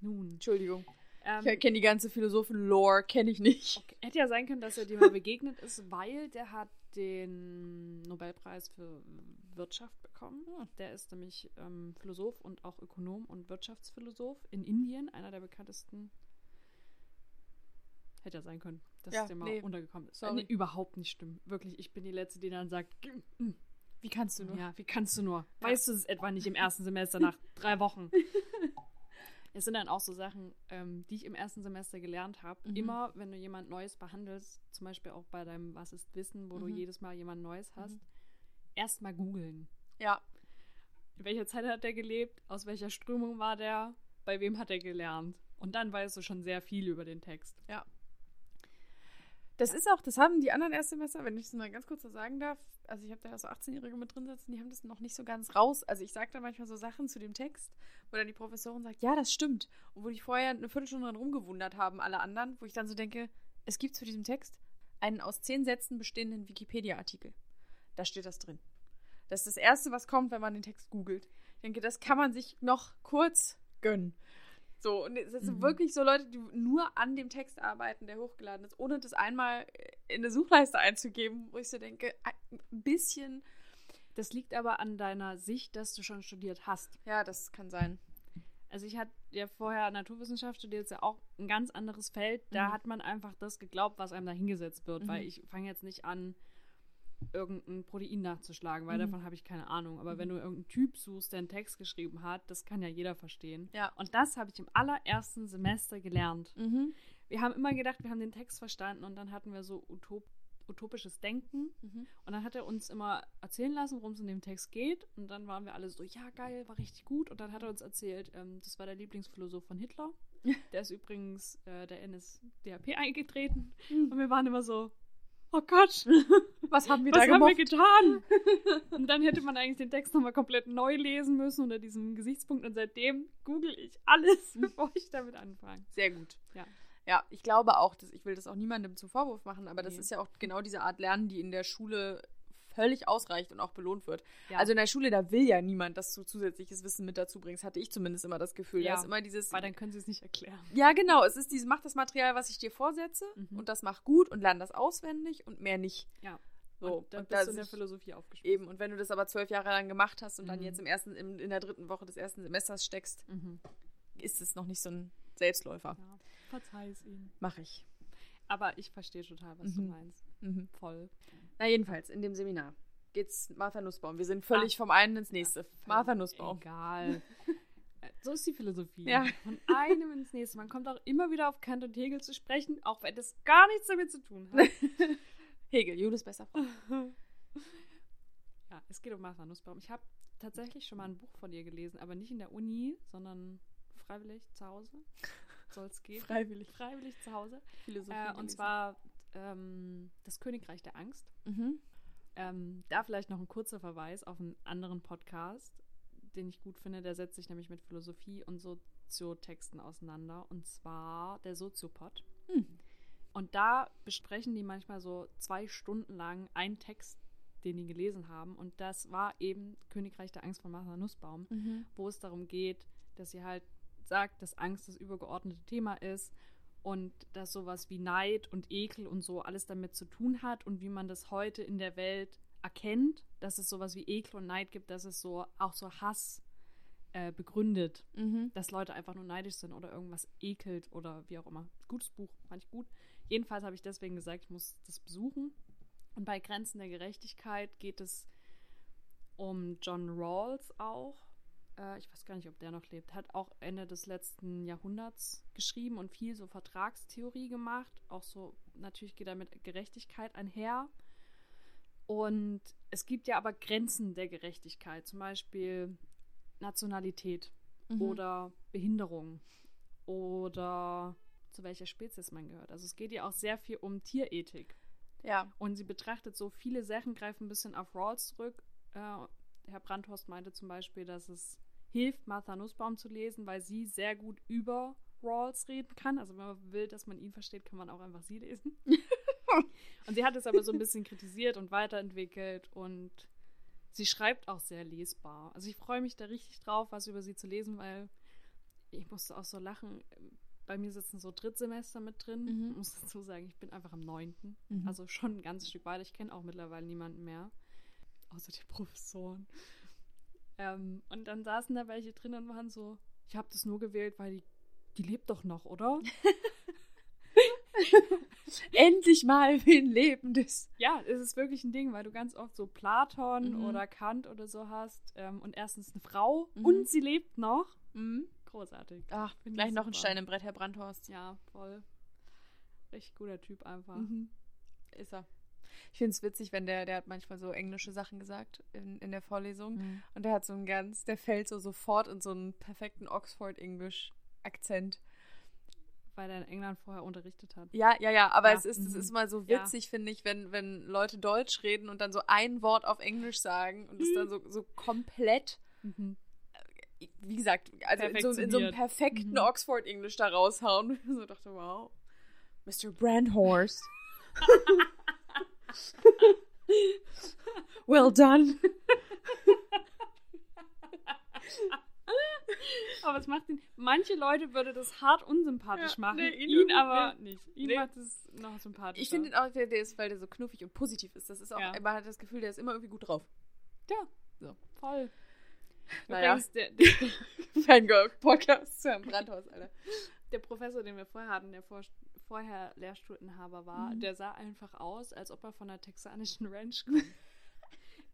Nun. Entschuldigung. Ähm, Ich kenne die ganze Philosophen-Lore, kenne ich nicht. okay. Hätte ja sein können, dass er dir mal begegnet ist, weil der hat den Nobelpreis für Wirtschaft bekommen. Hm. Der ist nämlich ähm, Philosoph und auch Ökonom und Wirtschaftsphilosoph in Indien, einer der bekanntesten. Hätte ja sein können, dass Ja, der mal nee. untergekommen ist. Sorry. Nee, überhaupt nicht stimmt. Wirklich, ich bin die Letzte, die dann sagt, "Mm, Wie kannst du nur? ja, wie kannst du nur? Weißt du es etwa nicht im ersten Semester nach drei Wochen? Es sind dann auch so Sachen, ähm, die ich im ersten Semester gelernt habe. Mhm. Immer, wenn du jemand Neues behandelst, zum Beispiel auch bei deinem Was ist Wissen, wo du Mhm. jedes Mal jemand Neues hast, Mhm. erstmal googeln. Ja. In welcher Zeit hat er gelebt? Aus welcher Strömung war der? Bei wem hat er gelernt? Und dann weißt du schon sehr viel über den Text. Das ist auch, das haben die anderen Erstsemester, wenn ich es mal ganz kurz so sagen darf. Also ich habe da ja so 18-Jährige mit drin sitzen, die haben das noch nicht so ganz raus. Also ich sage da manchmal so Sachen zu dem Text, wo dann die Professorin sagt, ja, das stimmt. Und wo die vorher eine Viertelstunde dran rumgewundert haben, alle anderen, wo ich dann so denke, es gibt zu diesem Text einen aus zehn Sätzen bestehenden Wikipedia-Artikel. Da steht das drin. Das ist das Erste, was kommt, wenn man den Text googelt. Ich denke, das kann man sich noch kurz gönnen. So, und es sind Mhm. wirklich so Leute, die nur an dem Text arbeiten, der hochgeladen ist, ohne das einmal in eine Suchleiste einzugeben, wo ich so denke, ein bisschen, Das liegt aber an deiner Sicht, dass du schon studiert hast. ja, das kann sein. Also ich hatte ja vorher Naturwissenschaft studiert, ist ja auch ein ganz anderes Feld. Da Mhm. hat man einfach das geglaubt, was einem da hingesetzt wird, Mhm. weil ich fange jetzt nicht an, irgendein Protein nachzuschlagen, weil Mhm. davon habe ich keine Ahnung. Aber Mhm. wenn du irgendeinen Typ suchst, der einen Text geschrieben hat, das kann ja jeder verstehen. Ja. Und das habe ich im allerersten Semester gelernt. Mhm. Wir haben immer gedacht, wir haben den Text verstanden und dann hatten wir so utop utopisches Denken. Mhm. Und dann hat er uns immer erzählen lassen, worum es in dem Text geht. Und dann waren wir alle so, ja, geil, war richtig gut. Und dann hat er uns erzählt, ähm, das war der Lieblingsphilosoph von Hitler. Der ist übrigens äh, der NSDAP eingetreten. Und wir waren immer so, oh Gott, Was haben wir was da haben wir gemacht? getan? Und dann hätte man eigentlich den Text nochmal komplett neu lesen müssen unter diesem Gesichtspunkt. Und seitdem google ich alles, bevor ich damit anfange. Sehr gut. Ja. Ja, ich glaube auch, dass ich will das auch niemandem zum Vorwurf machen, aber das Nee. ist ja auch genau diese Art Lernen, die in der Schule völlig ausreicht und auch belohnt wird. Ja. Also in der Schule, da will ja niemand, dass du zusätzliches Wissen mit dazu bringst, hatte ich zumindest immer das Gefühl. Ja, Da ist immer dieses, Weil dann können sie es nicht erklären. ja genau, es ist dieses, mach das Material, was ich dir vorsetze Mhm. und das mach gut und lern das auswendig und mehr nicht. Ja. So, und dann und bist du in der Philosophie aufgeschlossen. Eben, und wenn du das aber zwölf Jahre lang gemacht hast und dann Mhm. jetzt im ersten, im, in der dritten Woche des ersten Semesters steckst, Mhm. ist es noch nicht so ein Selbstläufer. Ja, verzeih es ihnen. Mach ich. Aber ich verstehe total, was du Mhm. meinst. Mhm. Voll. Na, jedenfalls, in dem Seminar geht's Martha Nussbaum. Wir sind völlig vom einen ins nächste. Martha Nussbaum. Egal. So ist die Philosophie. Ja. Von einem ins nächste. Man kommt auch immer wieder auf Kant und Hegel zu sprechen, auch wenn das gar nichts damit zu tun hat. Hegel, Judas besser. ja, es geht um Martha Nussbaum. Ich habe tatsächlich schon mal ein Buch von ihr gelesen, aber nicht in der Uni, sondern freiwillig zu Hause. Soll es gehen? Freiwillig. Freiwillig zu Hause. Philosophie. Äh, und gelesen. zwar ähm, Das Königreich der Angst. Mhm. Ähm, da vielleicht noch ein kurzer Verweis auf einen anderen Podcast, den ich gut finde. Der setzt sich nämlich mit Philosophie und Soziotexten auseinander. Und zwar der Soziopod. Hm. Und da besprechen die manchmal so zwei Stunden lang einen Text, den die gelesen haben. Und das war eben Königreich der Angst von Martha Nussbaum, Mhm. wo es darum geht, dass sie halt sagt, dass Angst das übergeordnete Thema ist und dass sowas wie Neid und Ekel und so alles damit zu tun hat und wie man das heute in der Welt erkennt, dass es sowas wie Ekel und Neid gibt, dass es so auch so Hass äh, begründet, Mhm. dass Leute einfach nur neidisch sind oder irgendwas ekelt oder wie auch immer. Gutes Buch, fand ich gut. Jedenfalls habe ich deswegen gesagt, ich muss das besuchen. Und bei Grenzen der Gerechtigkeit geht es um John Rawls auch. Äh, ich weiß gar nicht, ob der noch lebt. Hat auch Ende des letzten Jahrhunderts geschrieben und viel so Vertragstheorie gemacht. Auch so, natürlich geht er mit Gerechtigkeit einher. Und es gibt ja aber Grenzen der Gerechtigkeit, zum Beispiel Nationalität Mhm. oder Behinderung oder zu welcher Spezies man gehört. Also es geht ja auch sehr viel um Tierethik. Ja. Und sie betrachtet so viele Sachen, greifen ein bisschen auf Rawls zurück. Äh, Herr Brandhorst meinte zum Beispiel, dass es hilft, Martha Nussbaum zu lesen, weil sie sehr gut über Rawls reden kann. Also wenn man will, dass man ihn versteht, kann man auch einfach sie lesen. und sie hat es aber so ein bisschen kritisiert und weiterentwickelt und sie schreibt auch sehr lesbar. Also ich freue mich da richtig drauf, was über sie zu lesen, weil ich musste auch so lachen. bei mir sitzen so Drittsemester mit drin. Mhm. Ich muss dazu sagen, ich bin einfach am neunten. Mhm. Also schon ein ganzes Stück weiter. Ich kenne auch mittlerweile niemanden mehr. Außer die Professoren. Ähm, und dann saßen da welche drin und waren so, ich habe das nur gewählt, weil die, die lebt doch noch, oder? Endlich mal wen Lebendes. ja, es ist wirklich ein Ding, weil du ganz oft so Platon Mhm. oder Kant oder so hast. Ähm, und erstens eine Frau Mhm. und sie lebt noch. Mhm. Großartig. Ach, gleich ich noch ein. Stein im Brett, Herr Brandhorst. Ja, voll. Richtig guter Typ einfach. Mhm. Ist er. Ich finde es witzig, wenn der, der hat manchmal so englische Sachen gesagt in, in der Vorlesung. Mhm. Und der hat so einen ganz, der fällt so sofort in so einen perfekten Oxford-English-Akzent. Weil er in England vorher unterrichtet hat. Ja, ja, ja, aber Ja, es ist, es mhm. ist mal so Ja. witzig, finde ich, wenn, wenn Leute Deutsch reden und dann so ein Wort auf Englisch sagen und es dann so, so komplett, Mhm. wie gesagt, also in so, in so einem perfekten Mhm. Oxford-Englisch da raushauen. So dachte, wow, Mr. Brandhorst. well done. Aber es macht ihn. Manche Leute würde das hart unsympathisch Ja, machen. nee, ihn ihn aber nicht. nicht. Ihn Nee. macht es noch sympathischer. Ich finde ihn auch, der, der ist, weil der so knuffig und positiv ist. Das ist auch, Ja. man hat das Gefühl, der ist immer irgendwie gut drauf. Ja, So. voll. Naja. Übrigens, der, der, Fangirl-Podcast zu einem Brandhaus, Alter. der Professor, den wir vorher hatten, der vor, vorher Lehrstuhlinhaber war, Mhm. der sah einfach aus, als ob er von einer texanischen Ranch kommt.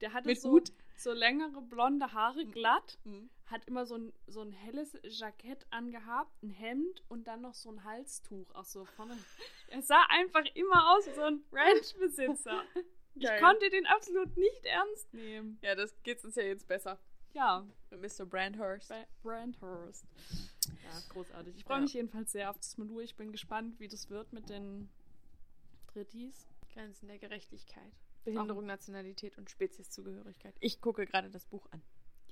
Der hatte Mit so, Hut? so längere blonde Haare, glatt, Mhm. hat immer so ein, so ein helles Jackett angehabt, ein Hemd und dann noch so ein Halstuch. Auch so vorne. Er sah einfach immer aus wie so ein Ranchbesitzer. Ich konnte den absolut nicht ernst nehmen. Ja, das geht's uns ja jetzt besser. Ja, Mit Mr. Brandhurst. Bra- Brandhurst. Ja, großartig. Ich freue Ja. mich jedenfalls sehr auf das Modul. Ich bin gespannt, wie das wird mit den Drittis. Grenzen der Gerechtigkeit. Behinderung, Nationalität und Spezieszugehörigkeit. Ich gucke gerade das Buch an.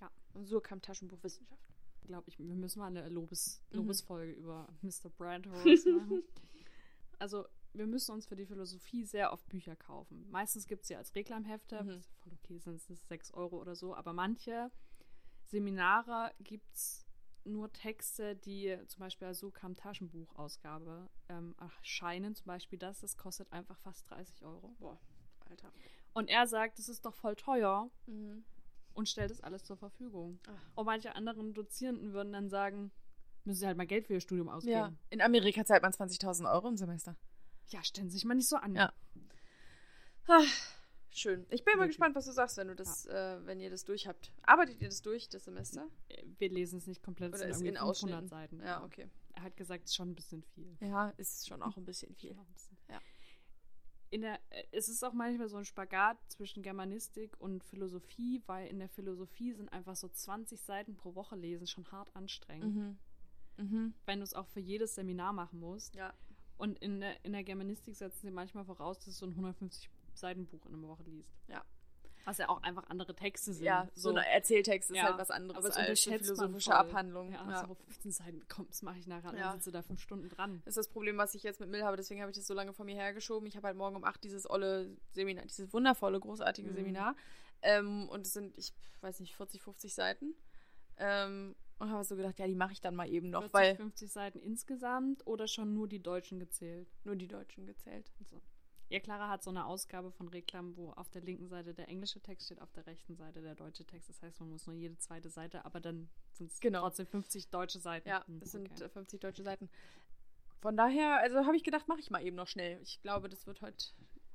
Ja. Und so kam Taschenbuchwissenschaft. Glaube ich, wir müssen mal eine Lobes, Mhm. Lobesfolge über Mr. Brandhurst machen. Also, wir müssen uns für die Philosophie sehr oft Bücher kaufen. Meistens gibt es sie als Reklamhefte. Mhm. Voll okay sind es 6 Euro oder so. Aber manche Seminare gibt es nur Texte, die zum Beispiel als Sukam Taschenbuchausgabe ähm, erscheinen. Zum Beispiel das, das kostet einfach fast 30 Euro. Boah, Alter. Und er sagt, das ist doch voll teuer Mhm. und stellt es alles zur Verfügung. Ach. Und manche anderen Dozierenden würden dann sagen, müssen sie halt mal Geld für ihr Studium ausgeben. Ja. In Amerika zahlt man 20.000 Euro im Semester. Ja, stellen Sie sich mal nicht so an. Ja. Ah, schön. Ich bin mal gespannt, was du sagst, wenn du das, äh, wenn ihr das durch habt. Arbeitet ihr das durch, das Semester? Wir lesen es nicht komplett, es Oder sind in 500 Ausschnitten? Seiten. Ja, okay. Er hat gesagt, es ist schon ein bisschen viel. Ja, ist schon auch ein bisschen viel. Ein bisschen. Ja. In der, äh, es ist auch manchmal so ein Spagat zwischen Germanistik und Philosophie, weil in der Philosophie sind einfach so 20 Seiten pro Woche lesen schon hart anstrengend, Mhm. Mhm. wenn du es auch für jedes Seminar machen musst. Ja. Und in der, in der Germanistik setzen sie manchmal voraus, dass du so ein 150 Seiten Buch in einer Woche liest. Ja. Was ja auch einfach andere Texte sind. Ja, so ein Erzähltext ist Ja, halt was anderes aber es als eine philosophische. Abhandlung. Ja, Ja. so 15 Seiten, komm, das mache ich nachher. Dann sitzt du da fünf Stunden dran. Das ist das Problem, was ich jetzt mit Mill habe, deswegen habe ich das so lange von mir hergeschoben. Ich habe halt morgen um 8 dieses olle Seminar, dieses wundervolle, großartige Mhm. Seminar. Ähm, und es sind, ich weiß nicht, 40, 50 Seiten. Ähm, und habe so gedacht, ja, die mache ich dann mal eben noch, 40, weil 50 Seiten insgesamt oder schon nur die Deutschen gezählt? nur die Deutschen gezählt. So. Ja, Clara hat so eine Ausgabe von Reklam, wo auf der linken Seite der englische Text steht, auf der rechten Seite der deutsche Text. Das heißt, man muss nur jede zweite Seite, aber dann sind es Genau. trotzdem 50 deutsche Seiten. Ja, Hm, das sind okay. äh, 50 deutsche Seiten. Von daher, also habe ich gedacht, mache ich mal eben noch schnell. Ich glaube, das wird heute,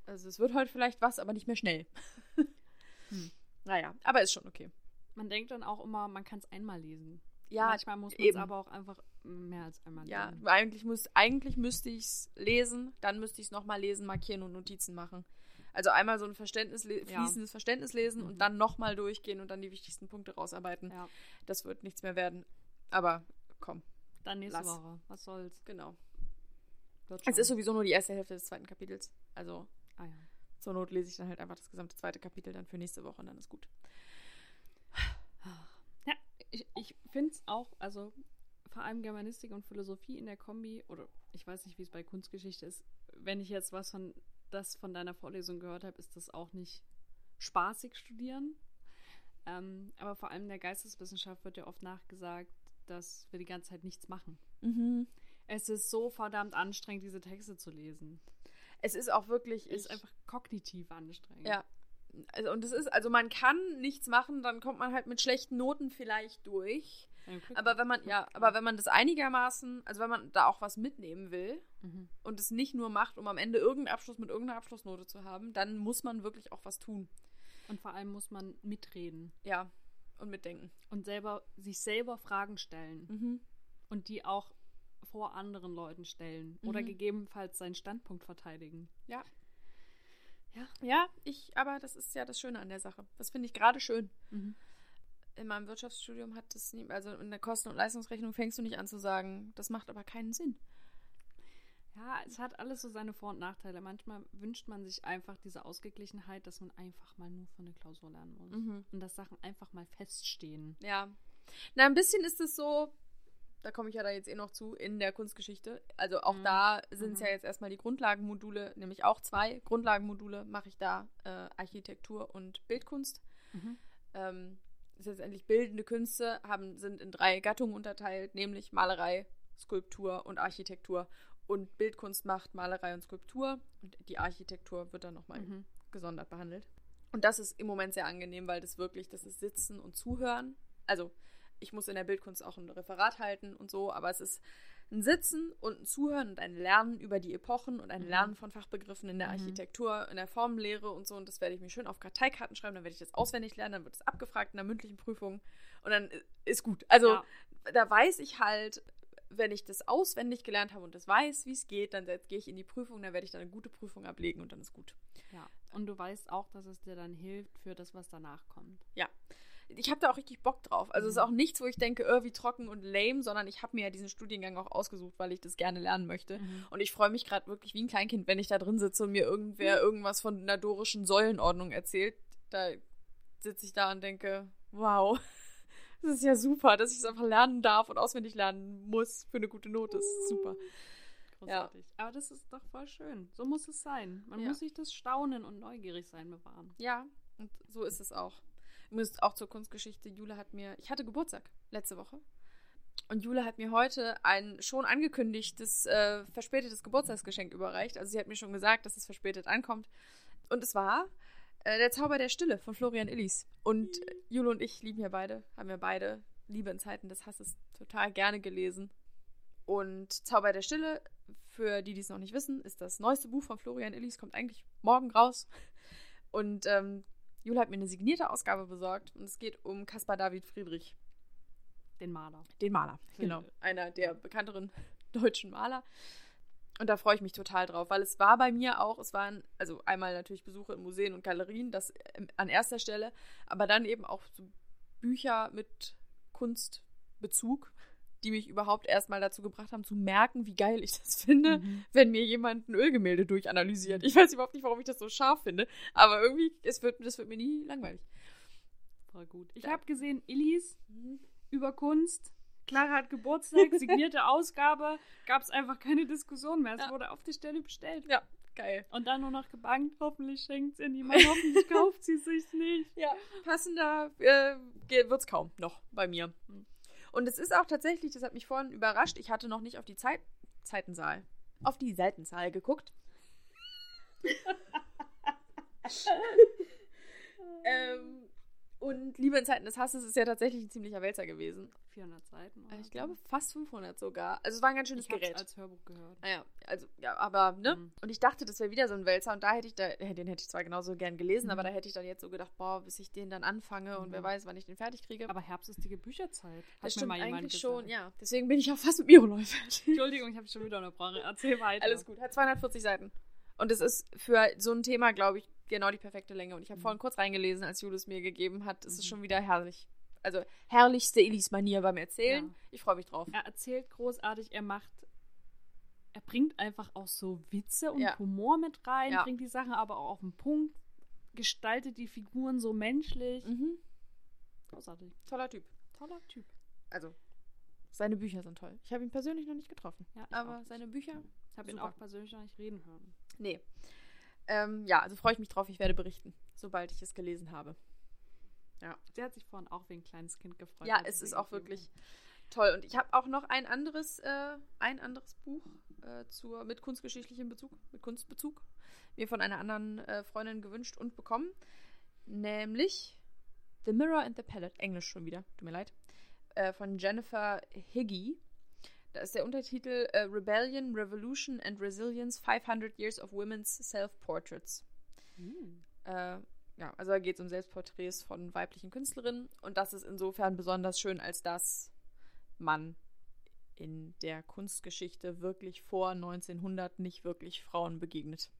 also es wird heute vielleicht was, aber nicht mehr schnell. Hm. Naja, aber ist schon okay. Man denkt dann auch immer, man kann es einmal lesen. Ja, Manchmal muss man es aber auch einfach mehr als einmal Ja, lesen. eigentlich, muss, eigentlich müsste ich es lesen, dann müsste ich es nochmal lesen, markieren und Notizen machen. Also einmal so ein Verständnis, Ja. fließendes Verständnis lesen Mhm. und dann nochmal durchgehen und dann die wichtigsten Punkte rausarbeiten. Ja, Das wird nichts mehr werden. Aber komm, dann nächste Lass. Woche. Was soll's? genau. Es ist sowieso nur die erste Hälfte des zweiten Kapitels. Also Ah, ja. zur Not lese ich dann halt einfach das gesamte zweite Kapitel dann für nächste Woche und dann ist gut. Ja, ich, ich finde es auch, also vor allem Germanistik und Philosophie in der Kombi, oder ich weiß nicht, wie es bei Kunstgeschichte ist, wenn ich jetzt was von das von deiner Vorlesung gehört habe, ist das auch nicht spaßig studieren. Ähm, aber vor allem in der Geisteswissenschaft wird ja oft nachgesagt, dass wir die ganze Zeit nichts machen. Mhm. Es ist so verdammt anstrengend, diese Texte zu lesen. Es ist auch wirklich. Es ist einfach kognitiv anstrengend. Ja. Also, und es ist, also man kann nichts machen, dann kommt man halt mit schlechten Noten vielleicht durch. Aber wenn man, ja, aber wenn man das einigermaßen, also wenn man da auch was mitnehmen will Mhm. und es nicht nur macht, um am Ende irgendeinen Abschluss mit irgendeiner Abschlussnote zu haben, dann muss man wirklich auch was tun. Und vor allem muss man mitreden Ja. Und mitdenken. und selber sich selber Fragen stellen Mhm. und die auch vor anderen Leuten stellen oder Mhm. gegebenenfalls seinen Standpunkt verteidigen. Ja. Ja. Ja, ich, aber das ist ja das Schöne an der Sache. Das finde ich gerade schön. Mhm. In meinem Wirtschaftsstudium hat das nie, also in der Kosten- und Leistungsrechnung fängst du nicht an zu sagen, das macht aber keinen Sinn. Ja, es hat alles so seine Vor- und Nachteile. Manchmal wünscht man sich einfach diese Ausgeglichenheit, dass man einfach mal nur für eine Klausur lernen muss. Mhm. Und dass Sachen einfach mal feststehen. Ja. Na, ein bisschen ist es so, da komme ich ja da jetzt eh noch zu, in der Kunstgeschichte. Also auch Mhm. da sind es Mhm. ja jetzt erstmal die Grundlagenmodule, nämlich auch zwei Grundlagenmodule mache ich da, äh, Architektur und Bildkunst. Mhm. Ähm, letztendlich bildende Künste, haben, sind in drei Gattungen unterteilt, nämlich Malerei, Skulptur und Architektur. Und Bildkunst macht Malerei und Skulptur und die Architektur wird dann nochmal Mhm. gesondert behandelt. Und das ist im Moment sehr angenehm, weil das wirklich, das ist Sitzen und Zuhören. Also ich muss in der Bildkunst auch ein Referat halten und so, aber es ist ein Sitzen und ein Zuhören und ein Lernen über die Epochen und ein Mhm. Lernen von Fachbegriffen in der Mhm. Architektur, in der Formenlehre und so. Und das werde ich mir schön auf Karteikarten schreiben, dann werde ich das auswendig lernen, dann wird es abgefragt in der mündlichen Prüfung und dann ist gut. Also Ja. da weiß ich halt, wenn ich das auswendig gelernt habe und das weiß, wie es geht, dann gehe ich in die Prüfung, dann werde ich dann eine gute Prüfung ablegen und dann ist gut. Ja. Und du weißt auch, dass es dir dann hilft für das, was danach kommt. Ja. Ich habe da auch richtig Bock drauf. Also es ist Mhm. auch nichts, wo ich denke, äh, wie trocken und lame, sondern ich habe mir ja diesen Studiengang auch ausgesucht, weil ich das gerne lernen möchte. Mhm. Und ich freue mich gerade wirklich wie ein Kleinkind, wenn ich da drin sitze und mir irgendwer irgendwas von einer dorischen Säulenordnung erzählt. Da sitze ich da und denke, wow, das ist ja super, dass ich es einfach lernen darf und auswendig lernen muss für eine gute Note. Das ist super. Großartig. Aber das ist doch voll schön. So muss es sein. Man Ja. muss sich das Staunen und neugierig sein bewahren. Ja, und so ist es auch. Müsst auch zur Kunstgeschichte. Jule hat mir, ich hatte Geburtstag letzte Woche. Und Jule hat mir heute ein schon angekündigtes, äh, verspätetes Geburtstagsgeschenk überreicht. Also sie hat mir schon gesagt, dass es verspätet ankommt. Und es war äh, der Zauber der Stille von Florian Illis. Und äh, Jule und ich lieben ja beide, haben ja beide Liebe in Zeiten des Hasses total gerne gelesen. Und Zauber der Stille, für die, die es noch nicht wissen, ist das neueste Buch von Florian Illis, kommt eigentlich morgen raus. Und ähm, Jule hat mir eine signierte Ausgabe besorgt und es geht um Caspar David Friedrich, Den Maler. den Maler. Genau, einer der bekannteren deutschen Maler. Und da freue ich mich total drauf, weil es war bei mir auch, es waren also einmal natürlich Besuche in Museen und Galerien, das ähm, an erster Stelle, aber dann eben auch so Bücher mit Kunstbezug, die mich überhaupt erstmal dazu gebracht haben, zu merken, wie geil ich das finde, Mhm. wenn mir jemand ein Ölgemälde durchanalysiert. Ich weiß überhaupt nicht, warum ich das so scharf finde, aber irgendwie, es wird, das wird mir nie langweilig. Voll gut. Ich habe gesehen, Illis über Kunst. Clara hat Geburtstag, signierte Ausgabe. Gab es einfach keine Diskussion mehr. Es Ja. wurde auf die Stelle bestellt. Ja, geil. Und dann nur noch gebankt. Hoffentlich schenkt es niemand. Hoffentlich kauft sie sich nicht. Ja, passender äh, wird's kaum noch bei mir. Und es ist auch tatsächlich, das hat mich vorhin überrascht, ich hatte noch nicht auf die Zeit Zeitenzahl, auf die Seitenzahl geguckt. ähm, und Liebe in Zeiten des Hasses ist ja tatsächlich ein ziemlicher Wälzer gewesen. 400 Seiten. Ich glaube fast 500 sogar. Also es war ein ganz schönes ich Gerät. als Hörbuch gehört. Naja, also, ja, aber, ne? Mhm. Und ich dachte, das wäre wieder so ein Wälzer und da hätte ich da, den hätte ich zwar genauso gern gelesen, Mhm. aber da hätte ich dann jetzt so gedacht, boah, bis ich den dann anfange und Mhm. wer weiß, wann ich den fertig kriege. Aber Herbst ist die Bücherzeit. Hat das stimmt mal eigentlich gesagt. schon, ja. Deswegen bin ich auch fast mit fertig. Entschuldigung, ich habe schon wieder unterbrochen. Erzähl weiter. Alles gut, hat 240 Seiten. Und es ist für so ein Thema, glaube ich, genau die perfekte Länge. Und ich habe Mhm. vorhin kurz reingelesen, als Julius mir gegeben hat. Es ist Mhm. schon wieder herrlich. Also herrlichste Elis-Manier beim Erzählen. Ja. Ich freue mich drauf. Er erzählt großartig, er macht. Er bringt einfach auch so Witze und Ja. Humor mit rein, Ja. bringt die Sachen aber auch auf den Punkt, gestaltet die Figuren so menschlich. Mhm. Großartig. Toller Typ. Toller Typ. Also, seine Bücher sind toll. Ich habe ihn persönlich noch nicht getroffen. Ja, aber seine Bücher Ich habe ihn auch persönlich noch nicht reden hören. Nee. Ähm, ja, also freue ich mich drauf. Ich werde berichten, sobald ich es gelesen habe. Sie hat sich vorhin auch wie ein kleines Kind gefreut. Ja, es ist auch wirklich. toll. Und ich habe auch noch ein anderes, äh, ein anderes Buch äh, zur, mit kunstgeschichtlichem Bezug, mit Kunstbezug, mir von einer anderen äh, Freundin gewünscht und bekommen. Nämlich The Mirror and the Palette, Englisch schon wieder, tut mir leid, äh, von Jennifer Higgy. Da ist der Untertitel äh, Rebellion, Revolution and Resilience 500 Years of Women's Self-Portraits. Hm. Ja, also da geht es um Selbstporträts von weiblichen Künstlerinnen und das ist insofern besonders schön, als dass man in der Kunstgeschichte wirklich vor 1900 nicht wirklich Frauen begegnet.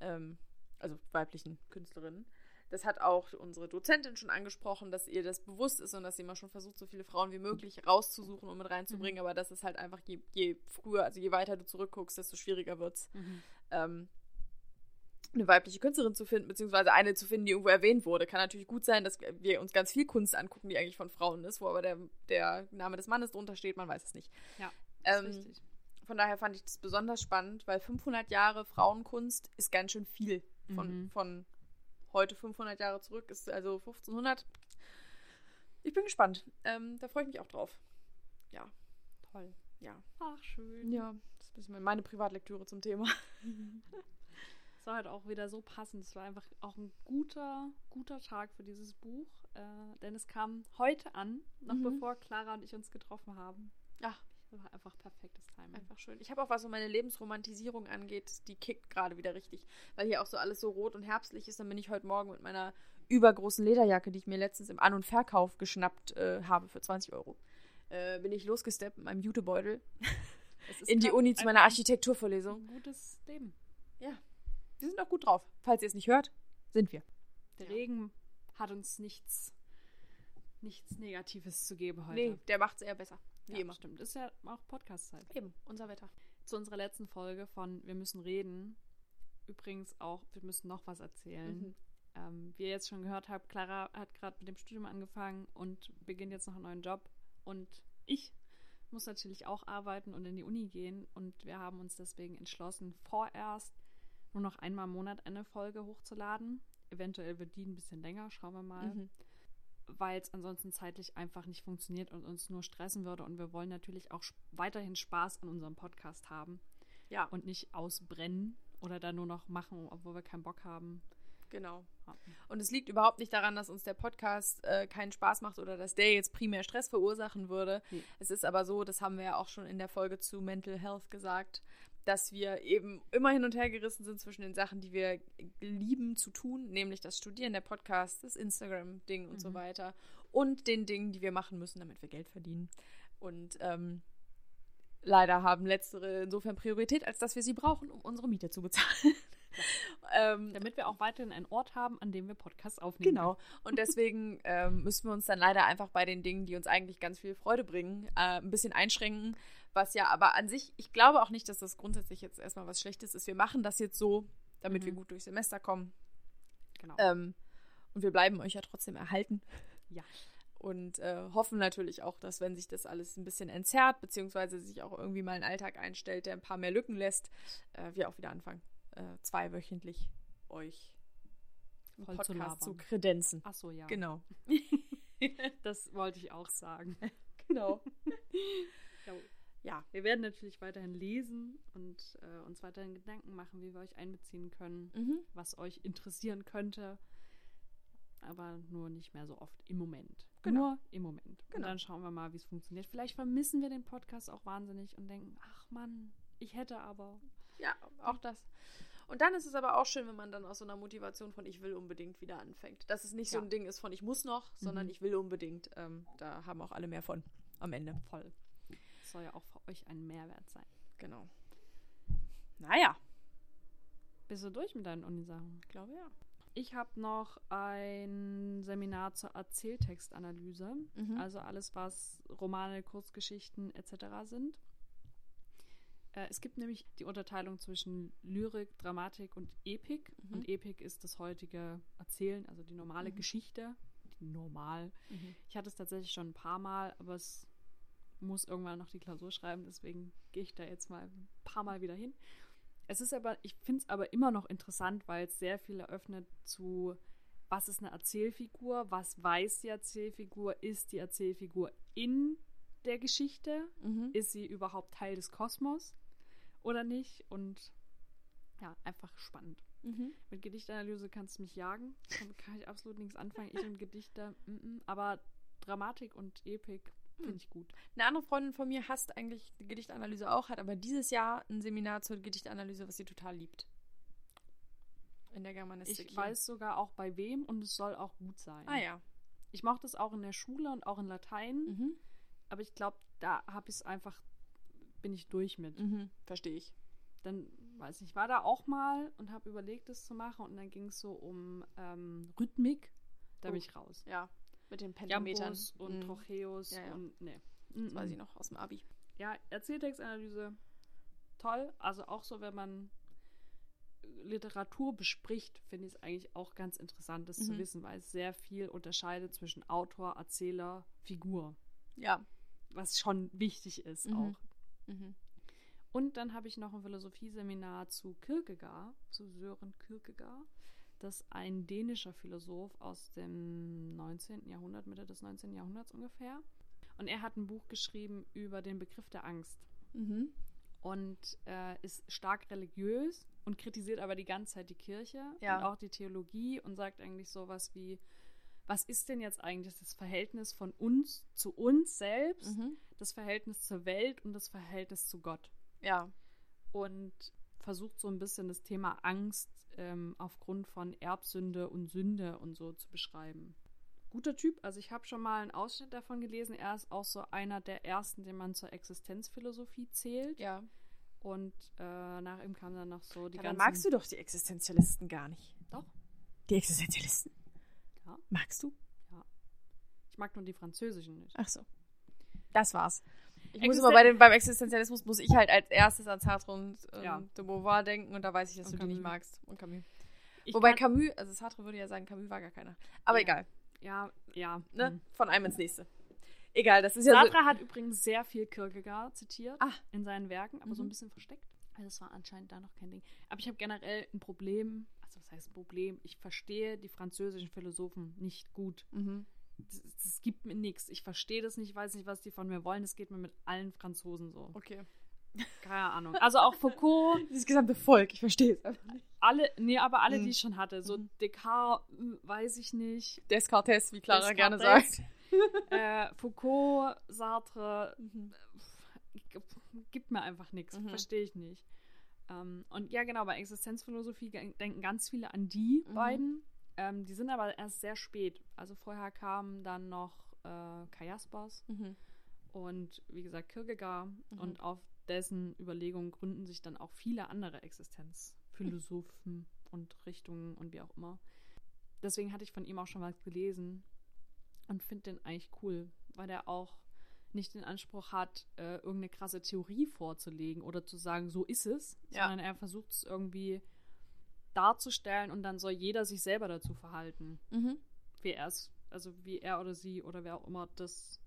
Ähm, also weiblichen Künstlerinnen. Das hat auch unsere Dozentin schon angesprochen, dass ihr das bewusst ist und dass sie immer schon versucht, so viele Frauen wie möglich rauszusuchen und mit reinzubringen. Mhm. Aber das ist halt einfach, je, je, früher, also je weiter du zurückguckst, desto schwieriger wird es. Mhm. Ähm, eine weibliche Künstlerin zu finden, beziehungsweise eine zu finden, die irgendwo erwähnt wurde. Kann natürlich gut sein, dass wir uns ganz viel Kunst angucken, die eigentlich von Frauen ist, wo aber der, der Name des Mannes drunter steht, man weiß es nicht. Ja, ähm, richtig. Von daher fand ich das besonders spannend, weil 500 Jahre Frauenkunst ist ganz schön viel. Von, mhm. von heute 500 Jahre zurück ist also 1500. Ich bin gespannt. Ähm, da freue ich mich auch drauf. Ja. Toll. Ja. Ach, schön. Ja, das ist ein bisschen meine Privatlektüre zum Thema. War halt auch wieder so passend. Es war einfach auch ein guter, guter Tag für dieses Buch. Äh, denn es kam heute an, noch mhm. bevor Clara und ich uns getroffen haben. Ja. Das war einfach perfektes Timing. Einfach schön. Ich habe auch, was so meine Lebensromantisierung angeht, die kickt gerade wieder richtig. Weil hier auch so alles so rot und herbstlich ist. Dann bin ich heute Morgen mit meiner übergroßen Lederjacke, die ich mir letztens im An- und Verkauf geschnappt äh, habe für 20 Euro, äh, bin ich losgesteppt mit meinem Jutebeutel in die Uni zu meiner Architekturvorlesung. Ein gutes Leben. Wir sind auch gut drauf. Falls ihr es nicht hört, sind wir. Der ja. Regen hat uns nichts, nichts Negatives zu geben heute. Nee, der macht es eher besser. Wie ja, immer. Stimmt, ist ja auch Podcast-Zeit. Eben, unser Wetter. Zu unserer letzten Folge von Wir müssen reden. Übrigens auch, wir müssen noch was erzählen. Mhm. Ähm, wie ihr jetzt schon gehört habt, Clara hat gerade mit dem Studium angefangen und beginnt jetzt noch einen neuen Job. Und ich muss natürlich auch arbeiten und in die Uni gehen. Und wir haben uns deswegen entschlossen, vorerst nur noch einmal im Monat eine Folge hochzuladen. Eventuell wird die ein bisschen länger, schauen wir mal. Mhm. Weil es ansonsten zeitlich einfach nicht funktioniert und uns nur stressen würde. Und wir wollen natürlich auch weiterhin Spaß an unserem Podcast haben. Ja. Und nicht ausbrennen oder da nur noch machen, obwohl wir keinen Bock haben. Genau. Und es liegt überhaupt nicht daran, dass uns der Podcast äh, keinen Spaß macht oder dass der jetzt primär Stress verursachen würde. Hm. Es ist aber so, das haben wir ja auch schon in der Folge zu Mental Health gesagt, dass wir eben immer hin und her gerissen sind zwischen den Sachen, die wir lieben zu tun, nämlich das Studieren, der Podcast, das Instagram-Ding und mhm. so weiter, und den Dingen, die wir machen müssen, damit wir Geld verdienen. Und ähm, leider haben letztere insofern Priorität, als dass wir sie brauchen, um unsere Miete zu bezahlen. ähm, Damit wir auch weiterhin einen Ort haben, an dem wir Podcasts aufnehmen. Genau. Und deswegen ähm, müssen wir uns dann leider einfach bei den Dingen, die uns eigentlich ganz viel Freude bringen, äh, ein bisschen einschränken, was ja aber an sich, ich glaube auch nicht, dass das grundsätzlich jetzt erstmal was Schlechtes ist. Wir machen das jetzt so, damit mhm. wir gut durchs Semester kommen. Genau. Ähm, und wir bleiben euch ja trotzdem erhalten. Ja. Und äh, hoffen natürlich auch, dass wenn sich das alles ein bisschen entzerrt, beziehungsweise sich auch irgendwie mal ein Alltag einstellt, der ein paar mehr Lücken lässt, äh, wir auch wieder anfangen, äh, zweiwöchentlich euch Voll Podcast zu, zu kredenzen. Ach so, ja. Genau. das wollte ich auch sagen. Genau. ja, wir werden natürlich weiterhin lesen und äh, uns weiterhin Gedanken machen, wie wir euch einbeziehen können, mhm. was euch interessieren könnte. Aber nur nicht mehr so oft im Moment. Genau. Nur im Moment. Genau. Und dann schauen wir mal, wie es funktioniert. Vielleicht vermissen wir den Podcast auch wahnsinnig und denken, ach Mann, ich hätte aber. Ja, auch das. Und dann ist es aber auch schön, wenn man dann aus so einer Motivation von ich will unbedingt wieder anfängt. Dass es nicht ja. so ein Ding ist von ich muss noch, sondern mhm. ich will unbedingt. Ähm, da haben auch alle mehr von am Ende. Voll soll ja auch für euch ein Mehrwert sein. Genau. Naja. Bist du durch mit deinen Unisachen? Ich glaube ja. Ich habe noch ein Seminar zur Erzähltextanalyse. Mhm. Also alles, was Romane, Kurzgeschichten etc. sind. Äh, es gibt nämlich die Unterteilung zwischen Lyrik, Dramatik und Epik. Mhm. Und Epik ist das heutige Erzählen, also die normale mhm. Geschichte. Die normal. Mhm. Ich hatte es tatsächlich schon ein paar Mal, aber es muss irgendwann noch die Klausur schreiben, deswegen gehe ich da jetzt mal ein paar Mal wieder hin. Es ist aber, ich finde es aber immer noch interessant, weil es sehr viel eröffnet zu, was ist eine Erzählfigur, was weiß die Erzählfigur, ist die Erzählfigur in der Geschichte? Mhm. Ist sie überhaupt Teil des Kosmos oder nicht? Und ja, einfach spannend. Mhm. Mit Gedichtanalyse kannst du mich jagen. Damit kann ich absolut nichts anfangen. Ich und Gedichte, mm -mm. aber Dramatik und Epik finde Hm. ich gut. Eine andere Freundin von mir hasst eigentlich die Gedichtanalyse auch, hat aber dieses Jahr ein Seminar zur Gedichtanalyse, was sie total liebt. In der Germanistik. Ich hier. weiß sogar auch bei wem und es soll auch gut sein. Ah ja. Ich mochte es auch in der Schule und auch in Latein, Mhm. aber ich glaube, da habe ich es einfach, bin ich durch mit. Mhm. Verstehe ich. Dann, weiß nicht, war da auch mal und habe überlegt, das zu machen und dann ging es so um ähm, Rhythmik. Da Oh. bin ich raus. Ja. Mit den Pentametern. Jambos und Mhm. Trocheus Ja, ja. und ne. Das weiß ich noch aus dem Abi. Ja, Erzähltextanalyse, toll. Also auch so, wenn man Literatur bespricht, finde ich es eigentlich auch ganz interessant, das zu Mhm. wissen, weil es sehr viel unterscheidet zwischen Autor, Erzähler, Figur. Ja. Was schon wichtig ist Mhm. auch. Mhm. Und dann habe ich noch ein Philosophieseminar zu Kierkegaard, zu Sören Kierkegaard. Das ist ein dänischer Philosoph aus dem 19. Jahrhundert, Mitte des 19. Jahrhunderts ungefähr. Und er hat ein Buch geschrieben über den Begriff der Angst. Mhm. und äh, ist stark religiös und kritisiert aber die ganze Zeit die Kirche Ja. und auch die Theologie und sagt eigentlich sowas wie, was ist denn jetzt eigentlich das Verhältnis von uns zu uns selbst, Mhm. das Verhältnis zur Welt und das Verhältnis zu Gott? Ja. Und versucht so ein bisschen das Thema Angst ähm, aufgrund von Erbsünde und Sünde und so zu beschreiben. Guter Typ, also ich habe schon mal einen Ausschnitt davon gelesen. Er ist auch so einer der ersten, den man zur Existenzphilosophie zählt. Ja. Und äh, nach ihm kam dann noch so die Ja, dann ganzen... magst du doch die Existenzialisten gar nicht. Doch. Die Existenzialisten? Ja. Magst du? Ich mag nur die französischen nicht. Ach so. Das war's. Ich muss immer bei den, beim Existenzialismus muss ich halt als erstes an Sartre und ähm, Ja. de Beauvoir denken und da weiß ich, dass Und du die nicht Camus. magst. Und Camus. Ich Wobei Camus, also Sartre würde ja sagen, Camus war gar keiner. Aber Ja. egal. Ja, ja. Ne? hm. Von einem ins nächste. Egal, das ist ja so. Sartre hat übrigens sehr viel Kierkegaard zitiert Ah. in seinen Werken, aber so ein Mhm. bisschen versteckt. Also das war anscheinend da noch kein Ding. Aber ich habe generell ein Problem, also was heißt ein Problem? Ich verstehe die französischen Philosophen nicht gut. Mhm. Das, das gibt mir nichts. Ich verstehe das nicht, weiß nicht, was die von mir wollen. Das geht mir mit allen Franzosen so. Okay. Keine Ahnung. Also auch Foucault, Dieses gesamte Volk, ich verstehe es einfach nicht. alle, nee, aber alle, Mhm. die ich schon hatte. So Mhm. Descartes, weiß ich nicht. Descartes, wie Clara gerne Descartes. sagt. äh, Foucault, Sartre, Mhm. gibt mir einfach nichts. Mhm. Verstehe ich nicht. Ähm, und ja, genau, bei Existenzphilosophie denken ganz viele an die Mhm. beiden. Ähm, die sind aber erst sehr spät. Also vorher kamen dann noch äh, Kajaspers Mhm. und wie gesagt Kierkegaard. Mhm. Und auf dessen Überlegungen gründen sich dann auch viele andere Existenzphilosophen und Richtungen und wie auch immer. Deswegen hatte ich von ihm auch schon was gelesen und finde den eigentlich cool, weil der auch nicht den Anspruch hat, äh, irgendeine krasse Theorie vorzulegen oder zu sagen, so ist es, Ja. sondern er versucht es irgendwie darzustellen und dann soll jeder sich selber dazu verhalten, Mhm. wie er es, also wie er oder sie oder wer auch immer das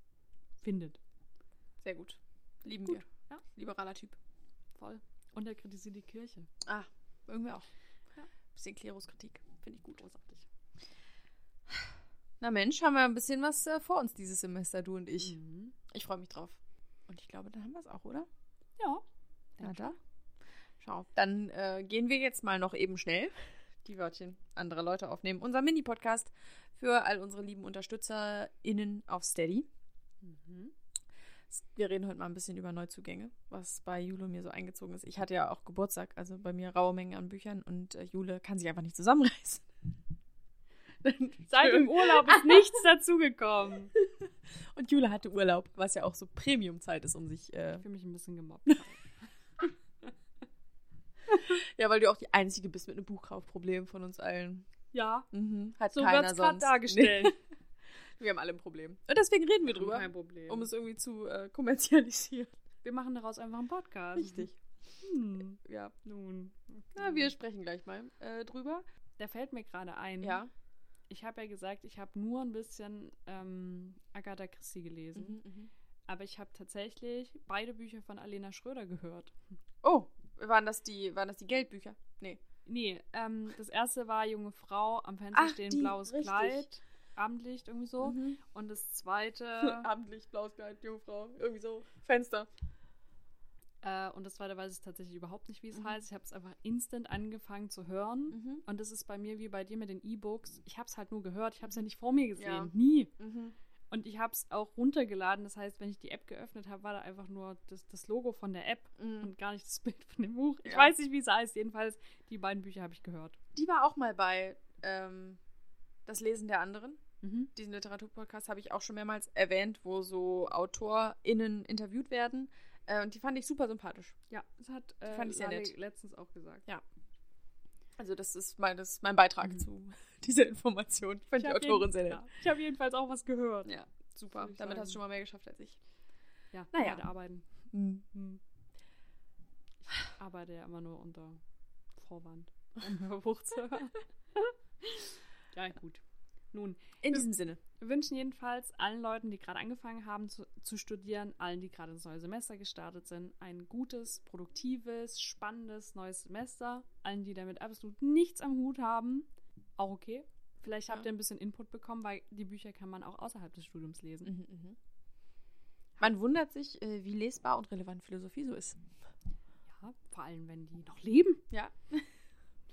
findet. Sehr gut. Lieben Gut, wir. ja. Liberaler Typ. Voll. Und er kritisiert die Kirche. Ah, irgendwie auch. Ja. Bisschen Kleruskritik. Finde ich gut. Großartig. Na Mensch, haben wir ein bisschen was äh, vor uns dieses Semester, du und ich. Mhm. Ich freue mich drauf. Und ich glaube, dann haben wir es auch, oder? Ja. Na da. Schau. Dann äh, gehen wir jetzt mal noch eben schnell die Wörtchen anderer Leute aufnehmen. Unser Mini-Podcast für all unsere lieben UnterstützerInnen auf Steady. Mhm. Wir reden heute mal ein bisschen über Neuzugänge, was bei Jule mir so eingezogen ist. Ich hatte ja auch Geburtstag, also bei mir raue Mengen an Büchern und äh, Jule kann sich einfach nicht zusammenreißen. Seit dem Urlaub ist nichts dazugekommen. Und Jule hatte Urlaub, was ja auch so Premium-Zeit ist, um sich. Äh, Ich fühle mich ein bisschen gemobbt. ja, weil du auch die Einzige bist mit einem Buchkaufproblem von uns allen. ja, Mhm, hat so keiner wird es gerade dargestellt. Nee, wir haben alle ein Problem. Und deswegen reden wir drüber, Kein Problem. um es irgendwie zu äh, kommerzialisieren. Wir machen daraus einfach einen Podcast. Richtig. Hm. Ja. Nun. Na, wir sprechen gleich mal äh, drüber. Da fällt mir gerade ein. Ja. Ich habe ja gesagt, ich habe nur ein bisschen ähm, Agatha Christie gelesen. Mhm, Aber ich habe tatsächlich beide Bücher von Alena Schröder gehört. Oh, waren das die, waren das die Geldbücher? Nee. Nee, ähm, das erste war Junge Frau, am Fenster Ach, stehen die, blaues richtig. Kleid. Abendlicht, irgendwie so. Mhm. Und das zweite, Abendlicht, blaues Kleid, Jungfrau, irgendwie so. Fenster. äh, und das zweite weiß ich tatsächlich überhaupt nicht, wie es Mhm. heißt. Ich habe es einfach instant angefangen zu hören. Mhm. Und das ist bei mir wie bei dir mit den E-Books. Ich habe es halt nur gehört. Ich habe es ja nicht vor mir gesehen. Ja. Nie. Mhm. Und ich habe es auch runtergeladen. Das heißt, wenn ich die App geöffnet habe, war da einfach nur das, das Logo von der App Mhm. und gar nicht das Bild von dem Buch. Ich Ja. weiß nicht, wie es heißt. Jedenfalls, die beiden Bücher habe ich gehört. Die war auch mal bei ähm, Das Lesen der anderen. Mhm. Diesen Literaturpodcast habe ich auch schon mehrmals erwähnt, wo so AutorInnen interviewt werden. Äh, und die fand ich super sympathisch. Ja, das hat äh, fand ich sehr nett. letztens auch gesagt. Also, das ist mein, das ist mein Beitrag Mhm. zu dieser Information. Ich fand die hab Autorin sehr nett. Ich habe jedenfalls auch was gehört. Ja, super. Ich Damit sagen. hast du schon mal mehr geschafft als ich. Ja, Naja. beide arbeiten. Hm. Hm. Ich arbeite ja immer nur unter Vorwand, um Hörbuch zu hören. ja, gut. Nun, In diesem Sinne. wir wünschen jedenfalls allen Leuten, die gerade angefangen haben zu, zu studieren, allen, die gerade ins neue Semester gestartet sind, ein gutes, produktives, spannendes neues Semester. Allen, die damit absolut nichts am Hut haben, auch okay. Vielleicht habt Ja. ihr ein bisschen Input bekommen, weil die Bücher kann man auch außerhalb des Studiums lesen. Mhm, mhm. Man wundert sich, äh, wie lesbar und relevant Philosophie so ist. Ja, vor allem, wenn die noch leben. Ja.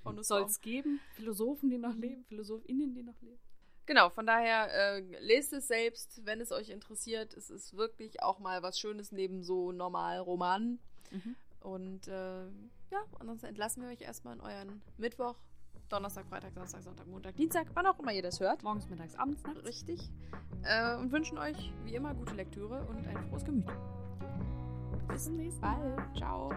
Und Soll es geben? Philosophen, die noch leben, PhilosophInnen, die noch leben. Genau, von daher äh, lest es selbst, wenn es euch interessiert. Es ist wirklich auch mal was Schönes neben so normal Romanen. Und äh, ja, ansonsten entlassen wir euch erstmal in euren Mittwoch, Donnerstag, Freitag, Samstag, Sonntag, Montag, Dienstag, wann auch immer ihr das hört. Morgens, mittags, abends, nachts. Richtig. Äh, und wünschen euch wie immer gute Lektüre und ein frohes Gemüt. Bis zum nächsten Mal. Ciao.